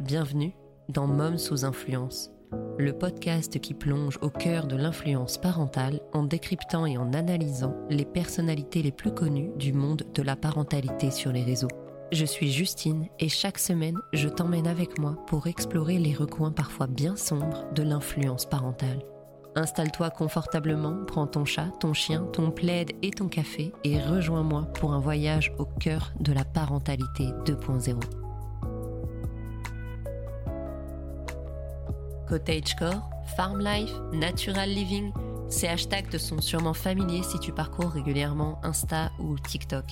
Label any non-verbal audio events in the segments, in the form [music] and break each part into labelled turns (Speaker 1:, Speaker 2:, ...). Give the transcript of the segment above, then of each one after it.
Speaker 1: Bienvenue dans Mom sous influence, le podcast qui plonge au cœur de l'influence parentale en décryptant et en analysant les personnalités les plus connues du monde de la parentalité sur les réseaux. Je suis Justine et chaque semaine, je t'emmène avec moi pour explorer les recoins parfois bien sombres de l'influence parentale. Installe-toi confortablement, prends ton chat, ton chien, ton plaid et ton café et rejoins-moi pour un voyage au cœur de la parentalité 2.0. Cottagecore, Farm Life, Natural Living, ces hashtags te sont sûrement familiers si tu parcours régulièrement Insta ou TikTok.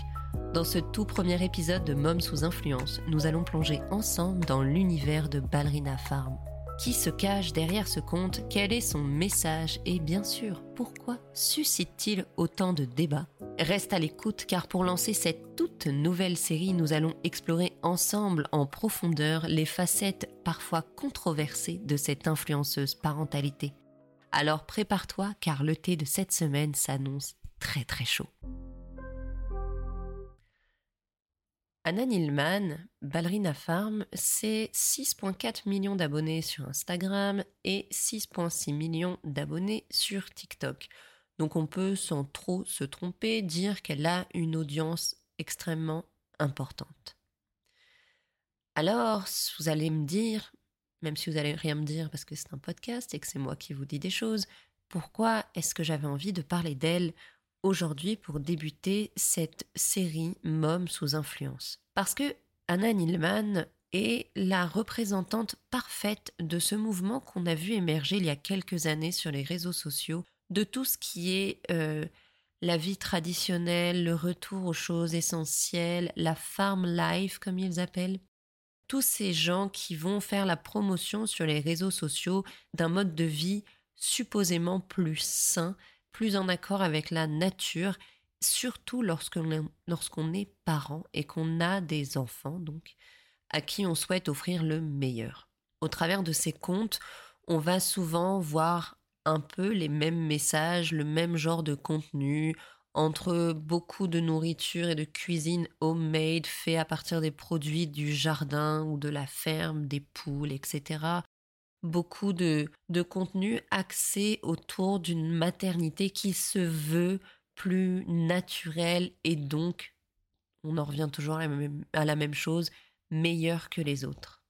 Speaker 1: Dans ce tout premier épisode de Mom sous influence, nous allons plonger ensemble dans l'univers de Ballerina Farm. Qui se cache derrière ce compte Quel est son message Et bien sûr, pourquoi suscite-t-il autant de débats? Reste à l'écoute car pour lancer cette toute nouvelle série, nous allons explorer ensemble en profondeur les facettes parfois controversées de cette influenceuse parentalité. Alors prépare-toi car le thé de cette semaine s'annonce très très chaud. Anna Nilman, Ballerina Farm, c'est 6,4 millions d'abonnés sur Instagram et 6,6 millions d'abonnés sur TikTok. Donc on peut sans trop se tromper dire qu'elle a une audience extrêmement importante. Alors, vous allez me dire, même si vous allez rien me dire parce que c'est un podcast et que c'est moi qui vous dis des choses, pourquoi est-ce que j'avais envie de parler d'elle aujourd'hui pour débuter cette série Mom sous influence. Parce que Anna Nilman est la représentante parfaite de ce mouvement qu'on a vu émerger il y a quelques années sur les réseaux sociaux, de tout ce qui est euh, la vie traditionnelle, le retour aux choses essentielles, la farm life comme ils appellent. Tous ces gens qui vont faire la promotion sur les réseaux sociaux d'un mode de vie supposément plus sain plus en accord avec la nature, surtout lorsqu'on est, parent et qu'on a des enfants, donc, à qui on souhaite offrir le meilleur. Au travers de ces contes, on va souvent voir un peu les mêmes messages, le même genre de contenu, entre beaucoup de nourriture et de cuisine homemade fait à partir des produits du jardin ou de la ferme, des poules, etc beaucoup de, de contenu axé autour d'une maternité qui se veut plus naturelle et donc, on en revient toujours à la même, chose, meilleure que les autres.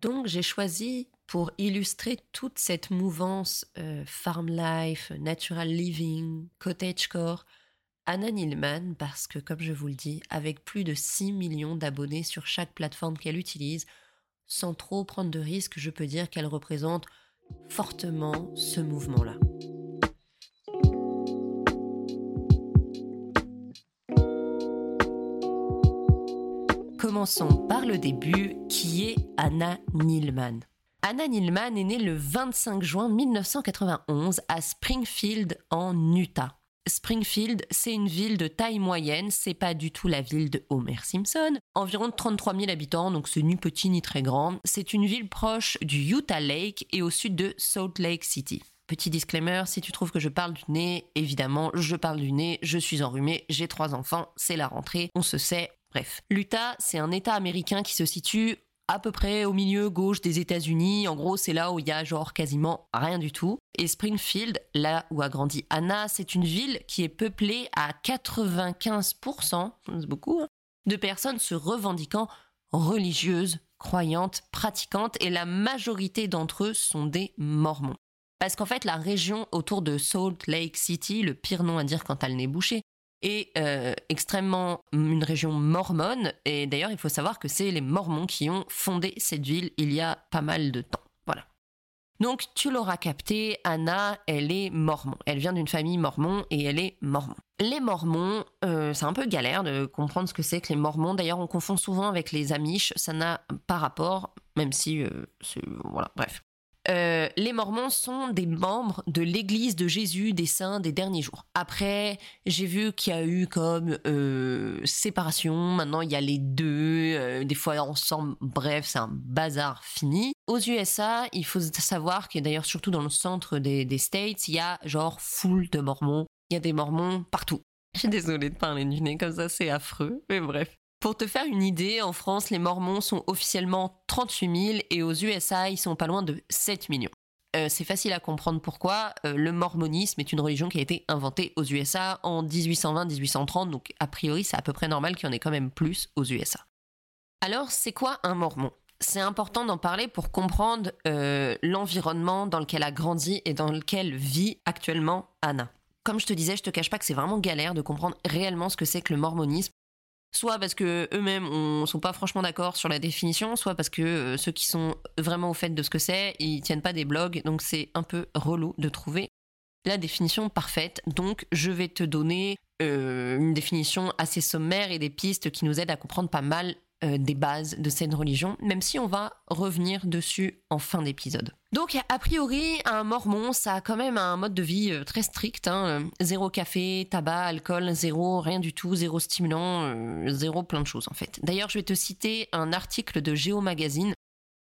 Speaker 1: Donc j'ai choisi pour illustrer toute cette mouvance euh, farm life, natural living, cottagecore, Anna Nilman parce que comme je vous le dis, avec plus de 6 millions d'abonnés sur chaque plateforme qu'elle utilise, sans trop prendre de risques, je peux dire qu'elle représente fortement ce mouvement-là. Commençons par le début, qui est Anna Nilman. Anna Nilman est née le 25 juin 1991 à Springfield, en Utah. Springfield, c'est une ville de taille moyenne, c'est pas du tout la ville de Homer Simpson. Environ 33 000 habitants, donc c'est ni petit ni très grand. C'est une ville proche du Utah Lake et au sud de Salt Lake City. Petit disclaimer, si tu trouves que je parle du nez, évidemment, je parle du nez, je suis enrhumée, j'ai trois enfants, c'est la rentrée, on se sait. Bref, l'Utah, c'est un État américain qui se situe à peu près au milieu gauche des États-Unis. En gros, c'est là où il y a genre quasiment rien du tout. Et Springfield, là où a grandi Anna, c'est une ville qui est peuplée à 95%, c'est beaucoup, hein, de personnes se revendiquant religieuses, croyantes, pratiquantes, et la majorité d'entre eux sont des mormons. Parce qu'en fait, la région autour de Salt Lake City, le pire nom à dire quand elle n'est bouchée, est euh, extrêmement une région mormone. Et d'ailleurs, il faut savoir que c'est les Mormons qui ont fondé cette ville il y a pas mal de temps. Voilà. Donc, tu l'auras capté, Anna, elle est mormon. Elle vient d'une famille mormon et elle est mormon. Les mormons, euh, c'est un peu galère de comprendre ce que c'est que les mormons. D'ailleurs, on confond souvent avec les amish. Ça n'a pas rapport, même si, euh, voilà, bref. Euh, les Mormons sont des membres de l'Église de Jésus des saints des derniers jours. Après, j'ai vu qu'il y a eu comme euh, séparation. Maintenant, il y a les deux, euh, des fois ensemble. Bref, c'est un bazar fini. Aux USA, il faut savoir que d'ailleurs, surtout dans le centre des, des States, il y a genre foule de Mormons. Il y a des Mormons partout. Je suis désolée de parler du nez comme ça, c'est affreux, mais bref. Pour te faire une idée, en France, les Mormons sont officiellement 38 000 et aux USA, ils sont pas loin de 7 millions. Euh, c'est facile à comprendre pourquoi. Euh, le mormonisme est une religion qui a été inventée aux USA en 1820-1830, donc a priori c'est à peu près normal qu'il y en ait quand même plus aux USA. Alors c'est quoi un mormon? C'est important d'en parler pour comprendre euh, l'environnement dans lequel a grandi et dans lequel vit actuellement Anna. Comme je te disais, je te cache pas que c'est vraiment galère de comprendre réellement ce que c'est que le mormonisme soit parce que eux-mêmes ne sont pas franchement d'accord sur la définition, soit parce que euh, ceux qui sont vraiment au fait de ce que c'est, ils tiennent pas des blogs, donc c'est un peu relou de trouver la définition parfaite. Donc je vais te donner euh, une définition assez sommaire et des pistes qui nous aident à comprendre pas mal euh, des bases de cette religion, même si on va revenir dessus en fin d'épisode. Donc, a priori, un mormon, ça a quand même un mode de vie euh, très strict. Hein, euh, zéro café, tabac, alcool, zéro, rien du tout, zéro stimulant, zéro plein de choses en fait. D'ailleurs, je vais te citer un article de Géo Magazine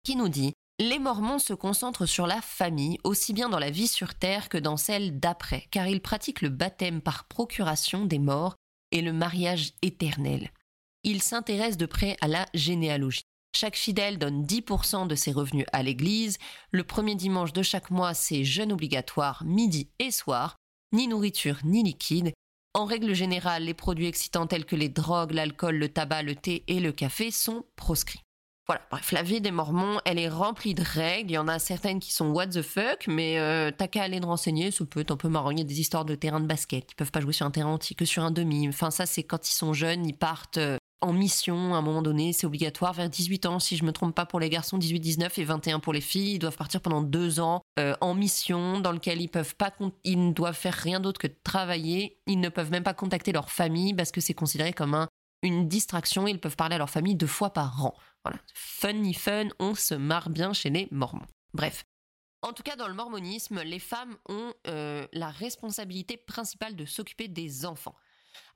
Speaker 1: qui nous dit les Mormons se concentrent sur la famille, aussi bien dans la vie sur Terre que dans celle d'après, car ils pratiquent le baptême par procuration des morts et le mariage éternel il s'intéresse de près à la généalogie. Chaque fidèle donne 10% de ses revenus à l'Église. Le premier dimanche de chaque mois, c'est jeûne obligatoire midi et soir, ni nourriture ni liquide. En règle générale, les produits excitants tels que les drogues, l'alcool, le tabac, le thé et le café sont proscrits. Voilà, bref, la vie des Mormons, elle est remplie de règles. Il y en a certaines qui sont what the fuck, mais euh, t'as qu'à aller te renseigner, ça peut être un peu des histoires de terrain de basket. Ils peuvent pas jouer sur un terrain entier que sur un demi. Enfin, ça, c'est quand ils sont jeunes, ils partent euh, en mission à un moment donné, c'est obligatoire vers 18 ans, si je me trompe pas pour les garçons, 18, 19 et 21 pour les filles. Ils doivent partir pendant deux ans euh, en mission dans lequel ils peuvent pas, ils ne doivent faire rien d'autre que travailler. Ils ne peuvent même pas contacter leur famille parce que c'est considéré comme un, une distraction. Ils peuvent parler à leur famille deux fois par an. Voilà, funny fun, on se marre bien chez les Mormons. Bref. En tout cas, dans le mormonisme, les femmes ont euh, la responsabilité principale de s'occuper des enfants.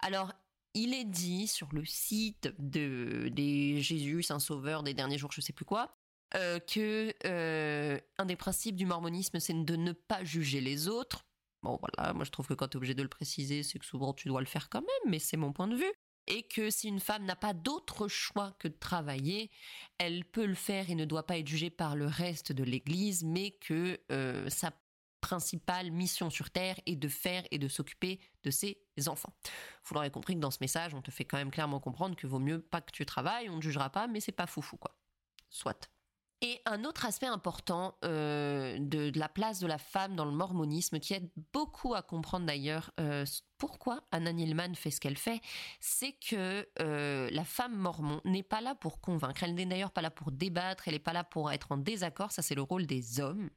Speaker 1: Alors, il est dit sur le site de, des Jésus, Saint-Sauveur des derniers jours, je sais plus quoi, euh, que euh, un des principes du mormonisme, c'est de ne pas juger les autres. Bon, voilà, moi je trouve que quand tu es obligé de le préciser, c'est que souvent tu dois le faire quand même, mais c'est mon point de vue. Et que si une femme n'a pas d'autre choix que de travailler, elle peut le faire et ne doit pas être jugée par le reste de l'Église, mais que euh, ça principale mission sur Terre est de faire et de s'occuper de ses enfants. Vous l'aurez compris que dans ce message, on te fait quand même clairement comprendre que vaut mieux pas que tu travailles, on ne jugera pas, mais c'est pas foufou quoi. Soit. Et un autre aspect important euh, de, la place de la femme dans le mormonisme, qui aide beaucoup à comprendre d'ailleurs euh, pourquoi Anna Nilman fait ce qu'elle fait, c'est que euh, la femme mormon n'est pas là pour convaincre, elle n'est d'ailleurs pas là pour débattre, elle n'est pas là pour être en désaccord, ça c'est le rôle des hommes,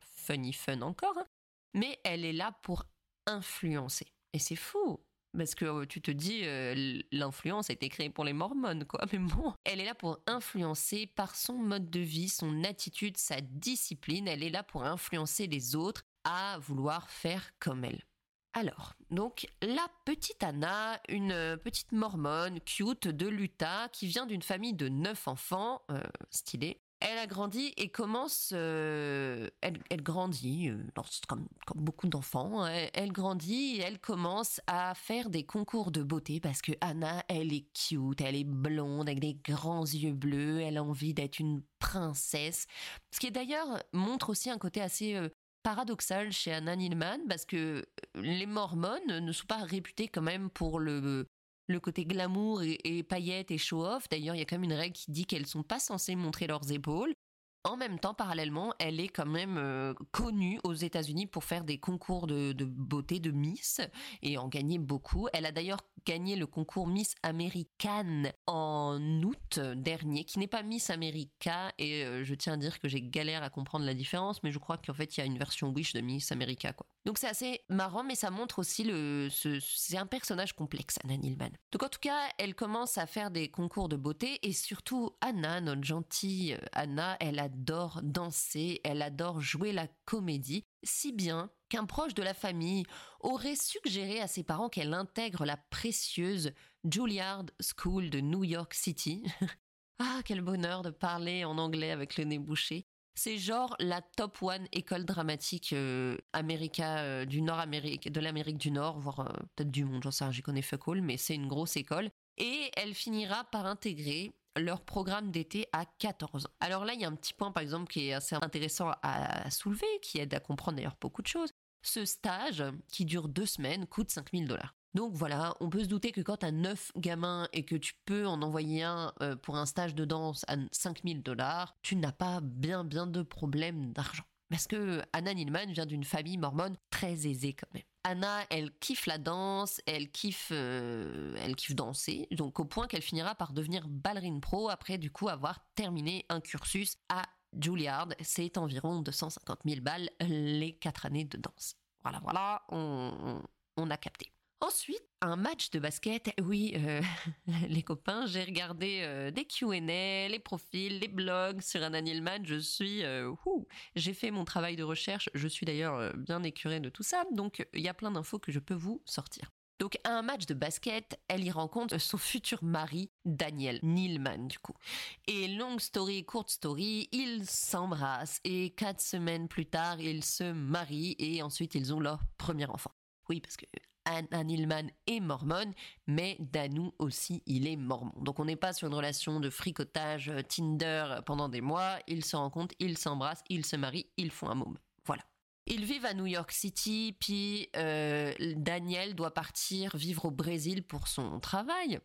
Speaker 1: funny fun encore, hein. mais elle est là pour influencer. Et c'est fou, parce que euh, tu te dis, euh, l'influence a été créée pour les mormones, quoi. [laughs] Mais bon, elle est là pour influencer par son mode de vie, son attitude, sa discipline. Elle est là pour influencer les autres à vouloir faire comme elle. Alors, donc, la petite Anna, une petite mormone cute de l'Utah qui vient d'une famille de neuf enfants, euh, elle a grandi et commence, euh, elle, grandit, euh, comme, beaucoup d'enfants, hein. elle, grandit et elle commence à faire des concours de beauté parce que Anna, elle est cute, elle est blonde avec des grands yeux bleus, elle a envie d'être une princesse. Ce qui d'ailleurs montre aussi un côté assez euh, paradoxal chez Anna Nilman parce que les mormones ne sont pas réputées quand même pour le le côté glamour et, paillettes et show-off. D'ailleurs, il y a quand même une règle qui dit qu'elles sont pas censées montrer leurs épaules. En même temps, parallèlement, elle est quand même euh, connue aux États-Unis pour faire des concours de, beauté de Miss et en gagner beaucoup. Elle a d'ailleurs gagné le concours Miss American en août dernier, qui n'est pas Miss America. Et euh, je tiens à dire que j'ai galère à comprendre la différence, mais je crois qu'en fait, il y a une version Wish de Miss America. Donc c'est assez marrant, mais ça montre aussi le. c'est un personnage complexe, Anna Nilman. Donc en tout cas, elle commence à faire des concours de beauté et surtout Anna, notre gentille Anna, elle adore danser, elle adore jouer la comédie, si bien qu'un proche de la famille aurait suggéré à ses parents qu'elle intègre la précieuse Juilliard School de New York City. [laughs] ah, quel bonheur de parler en anglais avec le nez bouché. C'est genre la top one école dramatique euh, euh, du Nord Amérique, de l'Amérique du Nord, voire euh, peut-être du monde, j'en sais rien, j'y connais fuck mais c'est une grosse école. et elle finira par intégrer leur programme d'été à 14 ans. Alors là, il y a un petit point, par exemple, qui est assez intéressant à soulever, qui aide à comprendre d'ailleurs beaucoup de choses. Ce stage, qui dure deux semaines, coûte 5000 dollars. Donc voilà, on peut se douter que quand tu as 9 gamins et que tu peux en envoyer un euh, pour un stage de danse à 5000 dollars, tu n'as pas bien bien de problème d'argent. Parce que Anna Nilman vient d'une famille mormone très aisée quand même. Anna, elle kiffe la danse, elle kiffe, euh, elle kiffe danser, donc au point qu'elle finira par devenir ballerine pro après du coup avoir terminé un cursus à Juilliard. C'est environ 250 000 balles les 4 années de danse. Voilà, voilà, on a capté. Ensuite, un match de basket. Oui, euh, [laughs] les copains, j'ai regardé euh, des Q&A, les profils, les blogs sur un Nilman. Je suis, euh, j'ai fait mon travail de recherche. Je suis d'ailleurs bien écurée de tout ça, donc il y a plein d'infos que je peux vous sortir. Donc à un match de basket, elle y rencontre son futur mari, Daniel Nilman du coup. Et longue story, courte story, ils s'embrassent et quatre semaines plus tard, ils se marient et ensuite ils ont leur premier enfant. Oui, parce que Anne Hillman est mormone, mais Danou aussi, il est mormon. Donc on n'est pas sur une relation de fricotage euh, Tinder pendant des mois. Ils se rencontrent, ils s'embrassent, ils se marient, ils font un môme. Voilà. Ils vivent à New York City, puis euh, Daniel doit partir vivre au Brésil pour son travail.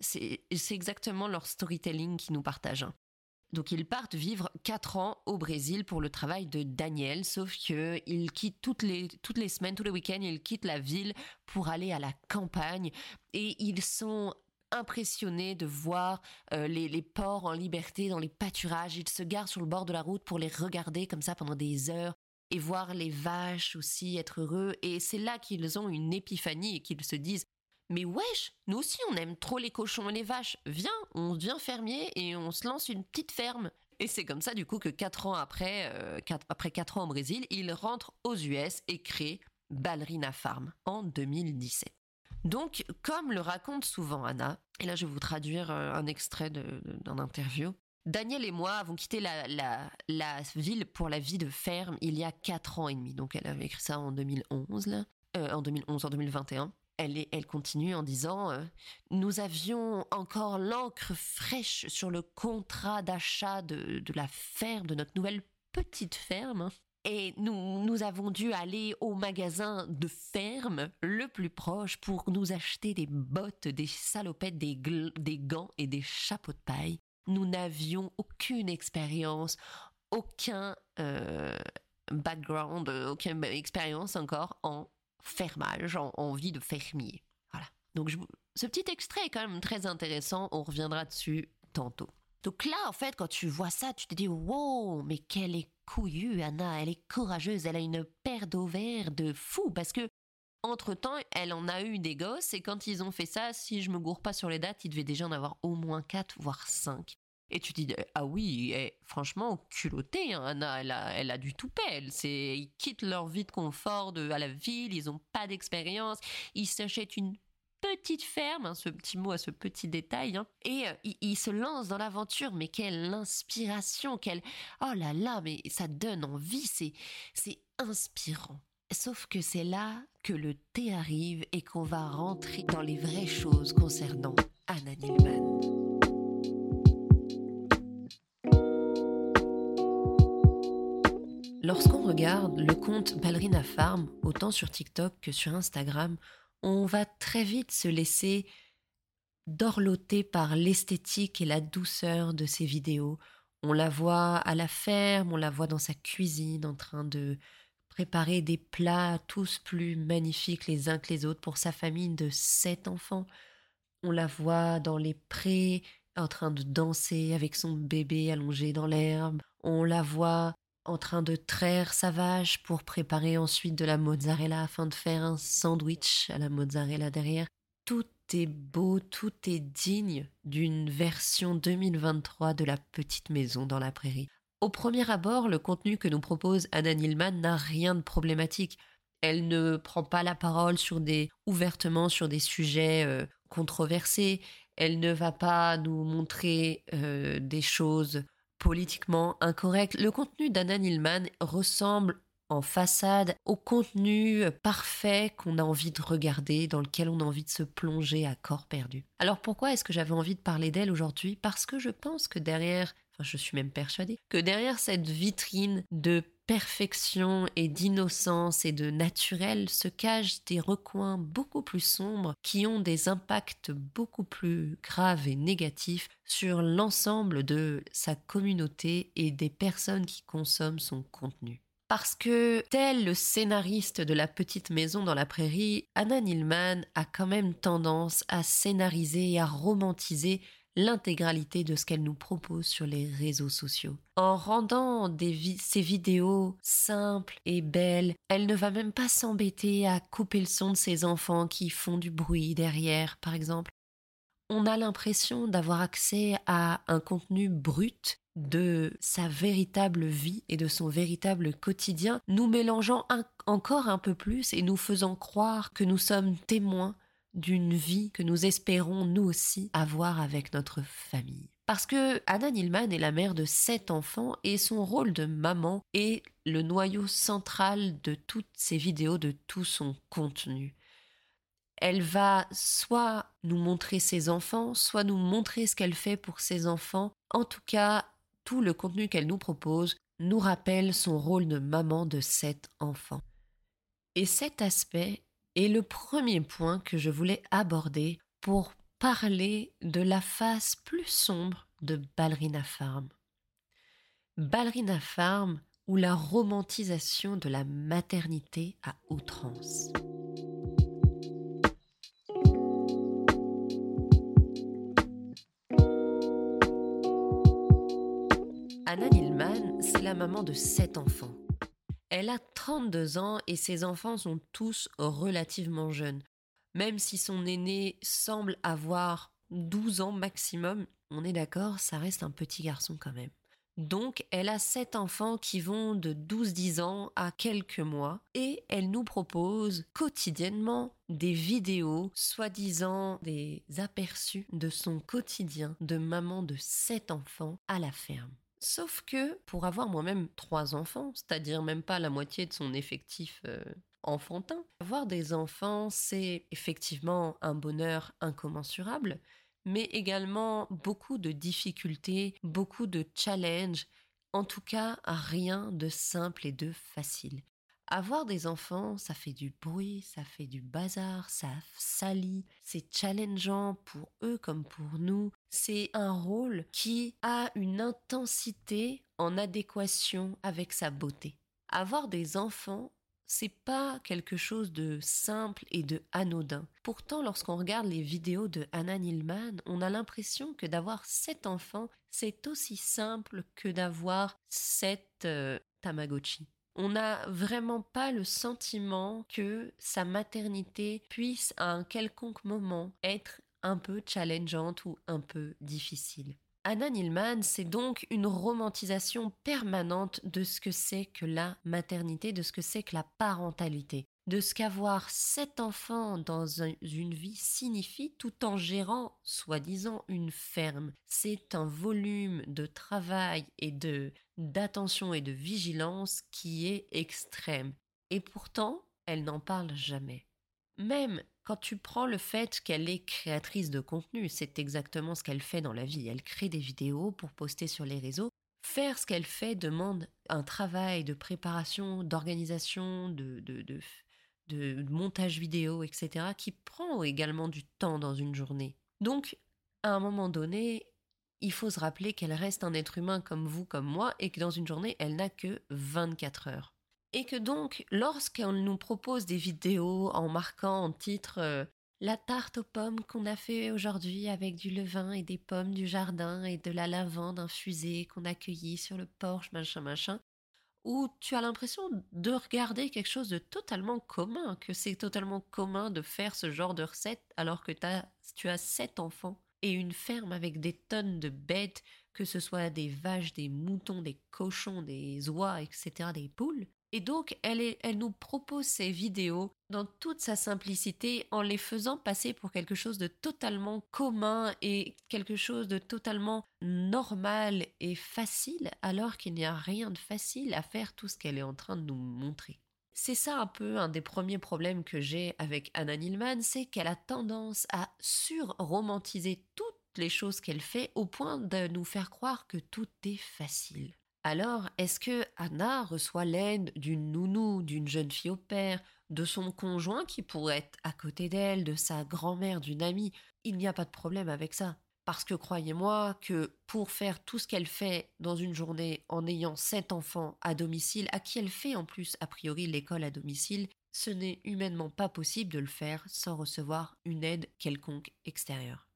Speaker 1: C'est exactement leur storytelling qui nous partage. Donc ils partent vivre 4 ans au Brésil pour le travail de Daniel, sauf qu'ils quittent toutes les, toutes les semaines, tous les week-ends, ils quittent la ville pour aller à la campagne et ils sont impressionnés de voir euh, les, les porcs en liberté dans les pâturages. Ils se garent sur le bord de la route pour les regarder comme ça pendant des heures et voir les vaches aussi être heureux. Et c'est là qu'ils ont une épiphanie et qu'ils se disent mais wesh, nous aussi on aime trop les cochons et les vaches. Viens, on devient fermier et on se lance une petite ferme. Et c'est comme ça du coup que 4 ans après, euh, après 4 ans au Brésil, il rentre aux US et crée Ballerina Farm en 2017. Donc, comme le raconte souvent Anna, et là je vais vous traduire euh, un extrait d'un interview, Daniel et moi avons quitté la, la, ville pour la vie de ferme il y a 4 ans et demi. Donc elle avait écrit ça en 2011, là, euh, en 2011, en 2021 elle, continue en disant euh, Nous avions encore l'encre fraîche sur le contrat d'achat de, la ferme, de notre nouvelle petite ferme. Et nous, avons dû aller au magasin de ferme le plus proche pour nous acheter des bottes, des salopettes, des, des gants et des chapeaux de paille. Nous n'avions aucune expérience, aucun euh, background, aucune expérience encore en fermage, en, vie de fermier. Voilà. Donc ce petit extrait est quand même très intéressant, on reviendra dessus tantôt. Donc là, en fait, quand tu vois ça, tu te dis wow, mais quelle est couillue, Anna, elle est courageuse, elle a une paire d'ovaires de fou, parce que entre-temps, elle en a eu des gosses, et quand ils ont fait ça, si je me gourre pas sur les dates, ils devaient déjà en avoir au moins 4, voire 5. Et tu dis, ah oui, eh, franchement, culotté, hein, Anna, elle a, elle a du tout elle. C'est, ils quittent leur vie de confort de, à la ville, ils n'ont pas d'expérience, ils s'achètent une petite ferme, hein, ce petit mot à ce petit détail, hein, et euh, ils, se lancent dans l'aventure. Mais quelle inspiration, quelle, oh là là, mais ça donne envie, c'est, c'est inspirant. Sauf que c'est là que le thé arrive et qu'on va rentrer dans les vraies choses concernant Anna Nilman. Lorsqu'on regarde le compte Ballerina Farm, autant sur TikTok que sur Instagram, on va très vite se laisser dorloter par l'esthétique et la douceur de ses vidéos. On la voit à la ferme, on la voit dans sa cuisine en train de préparer des plats tous plus magnifiques les uns que les autres pour sa famille de sept enfants. On la voit dans les prés en train de danser avec son bébé allongé dans l'herbe. On la voit en train de traire sa vache pour préparer ensuite de la mozzarella afin de faire un sandwich à la mozzarella derrière. Tout est beau, tout est digne d'une version 2023 de la petite maison dans la prairie. Au premier abord, le contenu que nous propose Anna Nilman n'a rien de problématique. Elle ne prend pas la parole sur des ouvertement sur des sujets euh, controversés. Elle ne va pas nous montrer euh, des choses politiquement incorrect. Le contenu d'Anna Nilman ressemble en façade au contenu parfait qu'on a envie de regarder, dans lequel on a envie de se plonger à corps perdu. Alors pourquoi est-ce que j'avais envie de parler d'elle aujourd'hui? Parce que je pense que derrière, enfin je suis même persuadée, que derrière cette vitrine de perfection et d'innocence et de naturel se cachent des recoins beaucoup plus sombres qui ont des impacts beaucoup plus graves et négatifs sur l'ensemble de sa communauté et des personnes qui consomment son contenu. Parce que, tel le scénariste de La Petite Maison dans la Prairie, Anna Nilman a quand même tendance à scénariser et à romantiser l'intégralité de ce qu'elle nous propose sur les réseaux sociaux. En rendant des ces vidéos simples et belles, elle ne va même pas s'embêter à couper le son de ses enfants qui font du bruit derrière, par exemple. On a l'impression d'avoir accès à un contenu brut de sa véritable vie et de son véritable quotidien, nous mélangeant encore un peu plus et nous faisant croire que nous sommes témoins d'une vie que nous espérons nous aussi avoir avec notre famille. Parce que Anna Nilman est la mère de sept enfants et son rôle de maman est le noyau central de toutes ses vidéos, de tout son contenu. Elle va soit nous montrer ses enfants, soit nous montrer ce qu'elle fait pour ses enfants. En tout cas, tout le contenu qu'elle nous propose nous rappelle son rôle de maman de sept enfants. Et cet aspect est le premier point que je voulais aborder pour parler de la face plus sombre de Ballerina Farm. Ballerina Farm ou la romantisation de la maternité à outrance. Anna Nilman, c'est la maman de sept enfants. Elle a 32 ans et ses enfants sont tous relativement jeunes. Même si son aîné semble avoir 12 ans maximum, on est d'accord, ça reste un petit garçon quand même. Donc, elle a sept enfants qui vont de 12-10 ans à quelques mois et elle nous propose quotidiennement des vidéos, soi-disant des aperçus de son quotidien de maman de sept enfants à la ferme. Sauf que pour avoir moi-même trois enfants, c'est-à-dire même pas la moitié de son effectif euh, enfantin, avoir des enfants, c'est effectivement un bonheur incommensurable, mais également beaucoup de difficultés, beaucoup de challenges, en tout cas rien de simple et de facile. Avoir des enfants, ça fait du bruit, ça fait du bazar, ça salit, c'est challengeant pour eux comme pour nous. C'est un rôle qui a une intensité en adéquation avec sa beauté. Avoir des enfants, c'est pas quelque chose de simple et de anodin. Pourtant, lorsqu'on regarde les vidéos de Anna Nilman, on a l'impression que d'avoir sept enfants, c'est aussi simple que d'avoir sept euh, Tamagotchi on n'a vraiment pas le sentiment que sa maternité puisse à un quelconque moment être un peu challengeante ou un peu difficile. Anna Nilman, c'est donc une romantisation permanente de ce que c'est que la maternité, de ce que c'est que la parentalité de ce qu'avoir sept enfants dans une vie signifie tout en gérant, soi-disant, une ferme. C'est un volume de travail et de d'attention et de vigilance qui est extrême. Et pourtant, elle n'en parle jamais. Même quand tu prends le fait qu'elle est créatrice de contenu, c'est exactement ce qu'elle fait dans la vie. Elle crée des vidéos pour poster sur les réseaux. Faire ce qu'elle fait demande un travail de préparation, d'organisation, de, montage vidéo, etc., qui prend également du temps dans une journée. Donc, à un moment donné, il faut se rappeler qu'elle reste un être humain comme vous, comme moi, et que dans une journée, elle n'a que 24 heures. Et que donc, lorsqu'on nous propose des vidéos en marquant en titre euh, la tarte aux pommes qu'on a fait aujourd'hui avec du levain et des pommes du jardin et de la lavande infusée qu'on a cueillie sur le porche, machin, machin, où tu as l'impression de regarder quelque chose de totalement commun, que c'est totalement commun de faire ce genre de recette alors que tu as sept enfants et une ferme avec des tonnes de bêtes, que ce soit des vaches, des moutons, des cochons, des oies, etc., des poules. Et donc, elle, nous propose ces vidéos dans toute sa simplicité en les faisant passer pour quelque chose de totalement commun et quelque chose de totalement normal et facile alors qu'il n'y a rien de facile à faire tout ce qu'elle est en train de nous montrer. C'est ça un peu un des premiers problèmes que j'ai avec Anna Nilman, c'est qu'elle a tendance à surromantiser toutes les choses qu'elle fait au point de nous faire croire que tout est facile. Alors, est-ce que Anna reçoit l'aide d'une nounou, d'une jeune fille au père, de son conjoint qui pourrait être à côté d'elle, de sa grand-mère, d'une amie? Il n'y a pas de problème avec ça. Parce que croyez-moi que pour faire tout ce qu'elle fait dans une journée en ayant sept enfants à domicile, à qui elle fait en plus a priori l'école à domicile, ce n'est humainement pas possible de le faire sans recevoir une aide quelconque extérieure.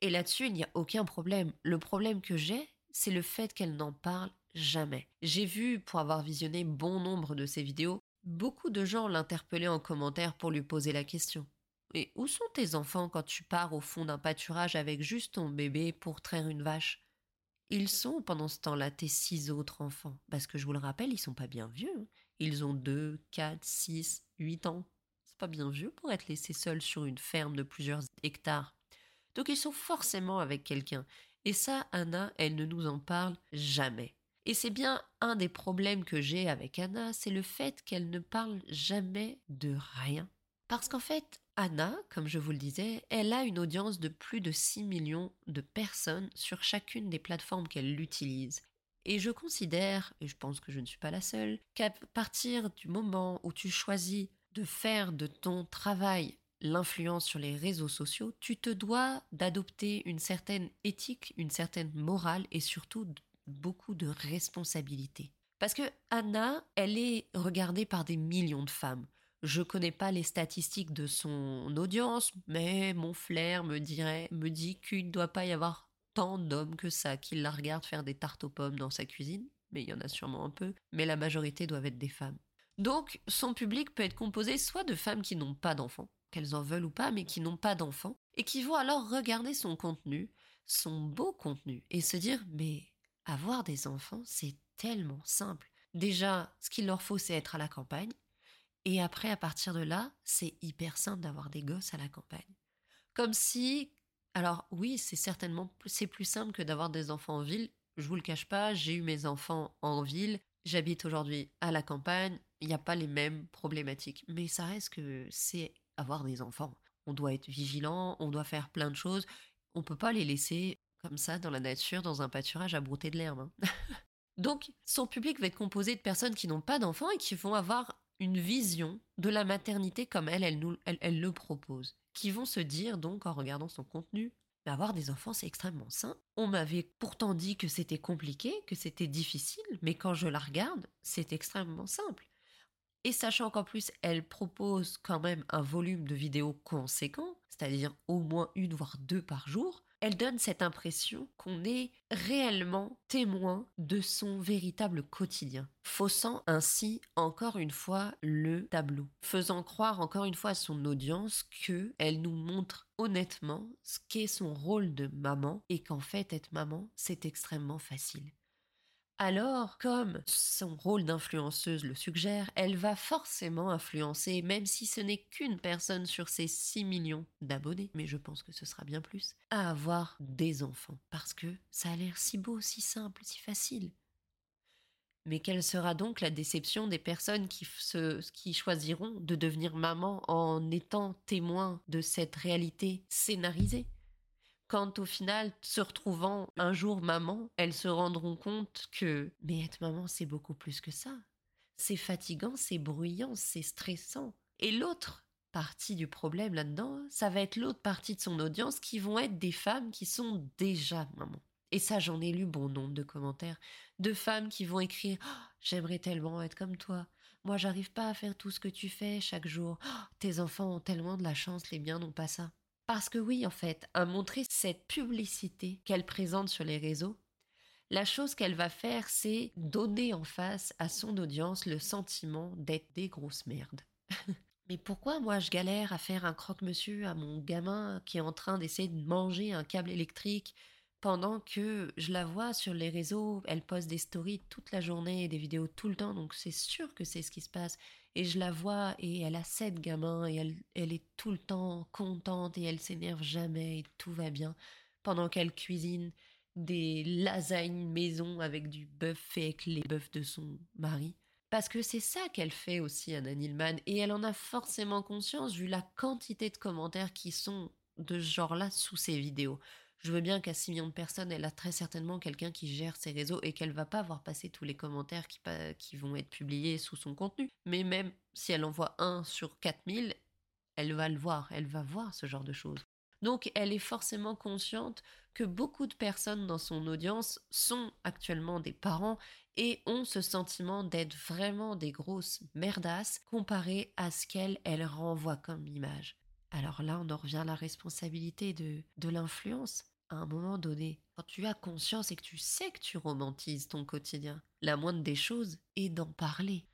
Speaker 1: Et là-dessus, il n'y a aucun problème. Le problème que j'ai, c'est le fait qu'elle n'en parle jamais. J'ai vu, pour avoir visionné bon nombre de ses vidéos, beaucoup de gens l'interpeller en commentaire pour lui poser la question. Et où sont tes enfants quand tu pars au fond d'un pâturage avec juste ton bébé pour traire une vache? Ils sont pendant ce temps-là tes six autres enfants. Parce que je vous le rappelle, ils sont pas bien vieux. Hein. Ils ont deux, quatre, six, huit ans. C'est pas bien vieux pour être laissés seuls sur une ferme de plusieurs hectares. Donc ils sont forcément avec quelqu'un. Et ça, Anna, elle ne nous en parle jamais. Et c'est bien un des problèmes que j'ai avec Anna, c'est le fait qu'elle ne parle jamais de rien. Parce qu'en fait, Anna, comme je vous le disais, elle a une audience de plus de 6 millions de personnes sur chacune des plateformes qu'elle utilise. Et je considère, et je pense que je ne suis pas la seule, qu'à partir du moment où tu choisis de faire de ton travail l'influence sur les réseaux sociaux, tu te dois d'adopter une certaine éthique, une certaine morale et surtout beaucoup de responsabilité. Parce que Anna, elle est regardée par des millions de femmes. Je connais pas les statistiques de son audience, mais mon flair me dirait, me dit qu'il ne doit pas y avoir tant d'hommes que ça qui la regardent faire des tartes aux pommes dans sa cuisine. Mais il y en a sûrement un peu. Mais la majorité doivent être des femmes. Donc, son public peut être composé soit de femmes qui n'ont pas d'enfants, qu'elles en veulent ou pas, mais qui n'ont pas d'enfants, et qui vont alors regarder son contenu, son beau contenu, et se dire, mais avoir des enfants, c'est tellement simple. Déjà, ce qu'il leur faut, c'est être à la campagne. Et après, à partir de là, c'est hyper simple d'avoir des gosses à la campagne. Comme si, alors oui, c'est certainement c'est plus simple que d'avoir des enfants en ville. Je vous le cache pas, j'ai eu mes enfants en ville. J'habite aujourd'hui à la campagne. Il n'y a pas les mêmes problématiques, mais ça reste que c'est avoir des enfants. On doit être vigilant, on doit faire plein de choses. On peut pas les laisser comme ça dans la nature, dans un pâturage à brouter de l'herbe. Hein. [laughs] Donc, son public va être composé de personnes qui n'ont pas d'enfants et qui vont avoir une vision de la maternité comme elle, elle, nous, elle, le propose. Qui vont se dire donc en regardant son contenu, mais avoir des enfants c'est extrêmement simple. On m'avait pourtant dit que c'était compliqué, que c'était difficile, mais quand je la regarde, c'est extrêmement simple. Et sachant qu'en plus elle propose quand même un volume de vidéos conséquent, c'est-à-dire au moins une voire deux par jour, elle donne cette impression qu'on est réellement témoin de son véritable quotidien, faussant ainsi encore une fois le tableau, faisant croire encore une fois à son audience que elle nous montre honnêtement ce qu'est son rôle de maman et qu'en fait être maman c'est extrêmement facile alors, comme son rôle d'influenceuse le suggère, elle va forcément influencer, même si ce n'est qu'une personne sur ses 6 millions d'abonnés, mais je pense que ce sera bien plus, à avoir des enfants. Parce que ça a l'air si beau, si simple, si facile. Mais quelle sera donc la déception des personnes qui, qui choisiront de devenir maman en étant témoins de cette réalité scénarisée? Quand au final, se retrouvant un jour maman, elles se rendront compte que, mais être maman, c'est beaucoup plus que ça. C'est fatigant, c'est bruyant, c'est stressant. Et l'autre partie du problème là-dedans, ça va être l'autre partie de son audience qui vont être des femmes qui sont déjà maman. Et ça, j'en ai lu bon nombre de commentaires de femmes qui vont écrire oh, J'aimerais tellement être comme toi. Moi, j'arrive pas à faire tout ce que tu fais chaque jour. Oh, tes enfants ont tellement de la chance, les miens n'ont pas ça. Parce que oui, en fait, à montrer cette publicité qu'elle présente sur les réseaux, la chose qu'elle va faire, c'est donner en face à son audience le sentiment d'être des grosses merdes. [laughs] Mais pourquoi moi je galère à faire un croque-monsieur à mon gamin qui est en train d'essayer de manger un câble électrique pendant que je la vois sur les réseaux, elle poste des stories toute la journée et des vidéos tout le temps, donc c'est sûr que c'est ce qui se passe. Et je la vois et elle a sept gamins et elle, elle est tout le temps contente et elle s'énerve jamais et tout va bien. Pendant qu'elle cuisine des lasagnes maison avec du bœuf fait avec les bœufs de son mari. Parce que c'est ça qu'elle fait aussi, Anna Nilman, et elle en a forcément conscience vu la quantité de commentaires qui sont de ce genre-là sous ses vidéos. Je veux bien qu'à 6 millions de personnes, elle a très certainement quelqu'un qui gère ses réseaux et qu'elle va pas voir passer tous les commentaires qui, vont être publiés sous son contenu. Mais même si elle envoie un sur 4000, elle va le voir, elle va voir ce genre de choses. Donc elle est forcément consciente que beaucoup de personnes dans son audience sont actuellement des parents et ont ce sentiment d'être vraiment des grosses merdasses comparé à ce qu'elle elle renvoie comme image. Alors là, on en revient à la responsabilité de, de l'influence. À un moment donné, quand tu as conscience et que tu sais que tu romantises ton quotidien, la moindre des choses est d'en parler.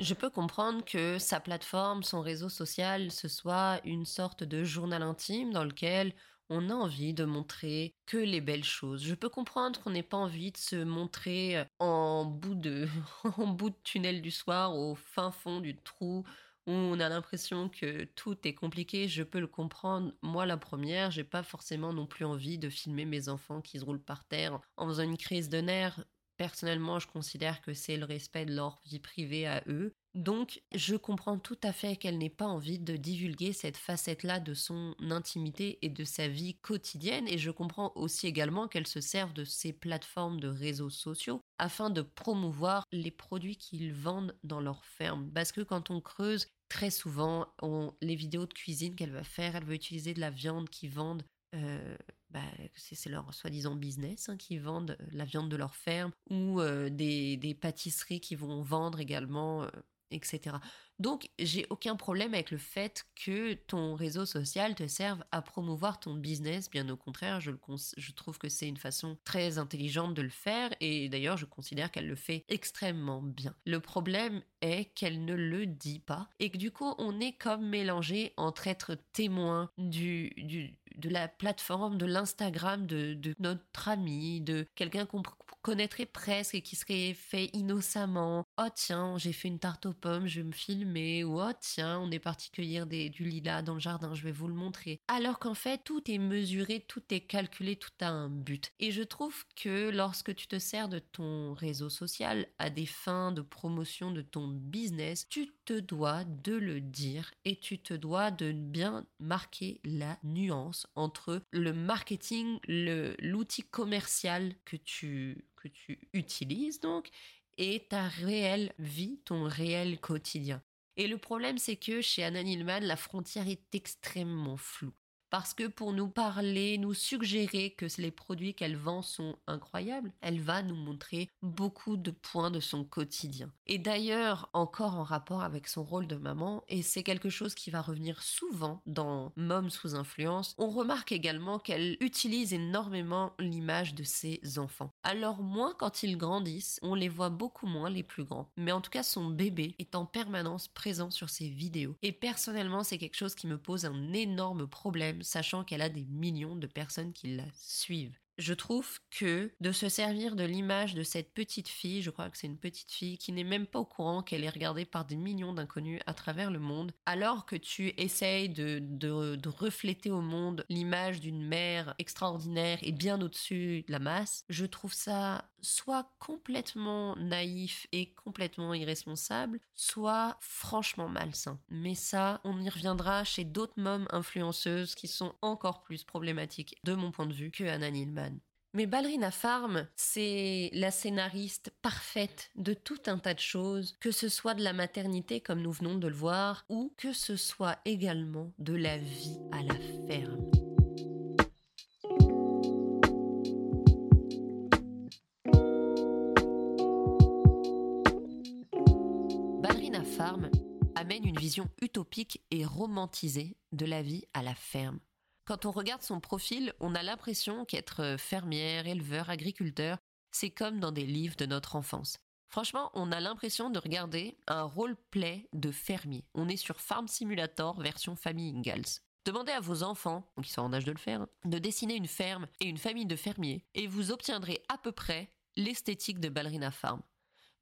Speaker 1: Je peux comprendre que sa plateforme, son réseau social, ce soit une sorte de journal intime dans lequel on a envie de montrer que les belles choses. Je peux comprendre qu'on n'ait pas envie de se montrer en bout de, [laughs] en bout de tunnel du soir, au fin fond du trou, on a l'impression que tout est compliqué. Je peux le comprendre. Moi, la première, j'ai pas forcément non plus envie de filmer mes enfants qui se roulent par terre en faisant une crise de nerfs. Personnellement, je considère que c'est le respect de leur vie privée à eux. Donc, je comprends tout à fait qu'elle n'ait pas envie de divulguer cette facette-là de son intimité et de sa vie quotidienne, et je comprends aussi également qu'elle se serve de ces plateformes de réseaux sociaux afin de promouvoir les produits qu'ils vendent dans leur ferme. Parce que quand on creuse, très souvent, les vidéos de cuisine qu'elle va faire, elle va utiliser de la viande qu'ils vendent euh, bah, c'est leur soi-disant business, hein, qui vendent euh, la viande de leur ferme, ou euh, des, des, pâtisseries qui vont vendre également etc. Donc, j'ai aucun problème avec le fait que ton réseau social te serve à promouvoir ton business. Bien au contraire, je, je trouve que c'est une façon très intelligente de le faire et d'ailleurs, je considère qu'elle le fait extrêmement bien. Le problème est qu'elle ne le dit pas et que du coup, on est comme mélangé entre être témoin du, du de la plateforme, de l'Instagram de, notre ami, de quelqu'un qu'on connaîtrait presque et qui serait fait innocemment. Oh tiens, j'ai fait une tarte aux pommes, je vais me filmer. Ou oh tiens, on est parti cueillir des, du lilas dans le jardin, je vais vous le montrer. Alors qu'en fait, tout est mesuré, tout est calculé, tout a un but. Et je trouve que lorsque tu te sers de ton réseau social à des fins de promotion de ton business, tu te dois de le dire et tu te dois de bien marquer la nuance entre le marketing, l'outil commercial que tu que tu utilises donc et ta réelle vie, ton réel quotidien. Et le problème, c'est que chez Anna Nilman, la frontière est extrêmement floue parce que pour nous parler, nous suggérer que les produits qu'elle vend sont incroyables, elle va nous montrer beaucoup de points de son quotidien. Et d'ailleurs, encore en rapport avec son rôle de maman, et c'est quelque chose qui va revenir souvent dans Mom sous influence, on remarque également qu'elle utilise énormément l'image de ses enfants. Alors moins quand ils grandissent, on les voit beaucoup moins les plus grands. Mais en tout cas, son bébé est en permanence présent sur ses vidéos. Et personnellement, c'est quelque chose qui me pose un énorme problème sachant qu'elle a des millions de personnes qui la suivent je trouve que de se servir de l'image de cette petite fille, je crois que c'est une petite fille qui n'est même pas au courant qu'elle est regardée par des millions d'inconnus à travers le monde, alors que tu essayes de, de, refléter au monde l'image d'une mère extraordinaire et bien au-dessus de la masse, je trouve ça soit complètement naïf et complètement irresponsable, soit franchement malsain. Mais ça, on y reviendra chez d'autres mômes influenceuses qui sont encore plus problématiques de mon point de vue que Anna Nilman. Mais Ballerina Farm, c'est la scénariste parfaite de tout un tas de choses, que ce soit de la maternité comme nous venons de le voir, ou que ce soit également de la vie à la ferme. Ballerina Farm amène une vision utopique et romantisée de la vie à la ferme quand on regarde son profil, on a l'impression qu'être euh, fermière, éleveur, agriculteur, c'est comme dans des livres de notre enfance. Franchement, on a l'impression de regarder un roleplay de fermier. On est sur Farm Simulator version famille Ingalls. Demandez à vos enfants, qui sont en âge de le faire, de dessiner une ferme et une famille de fermiers, et vous obtiendrez à peu près l'esthétique de Ballerina Farm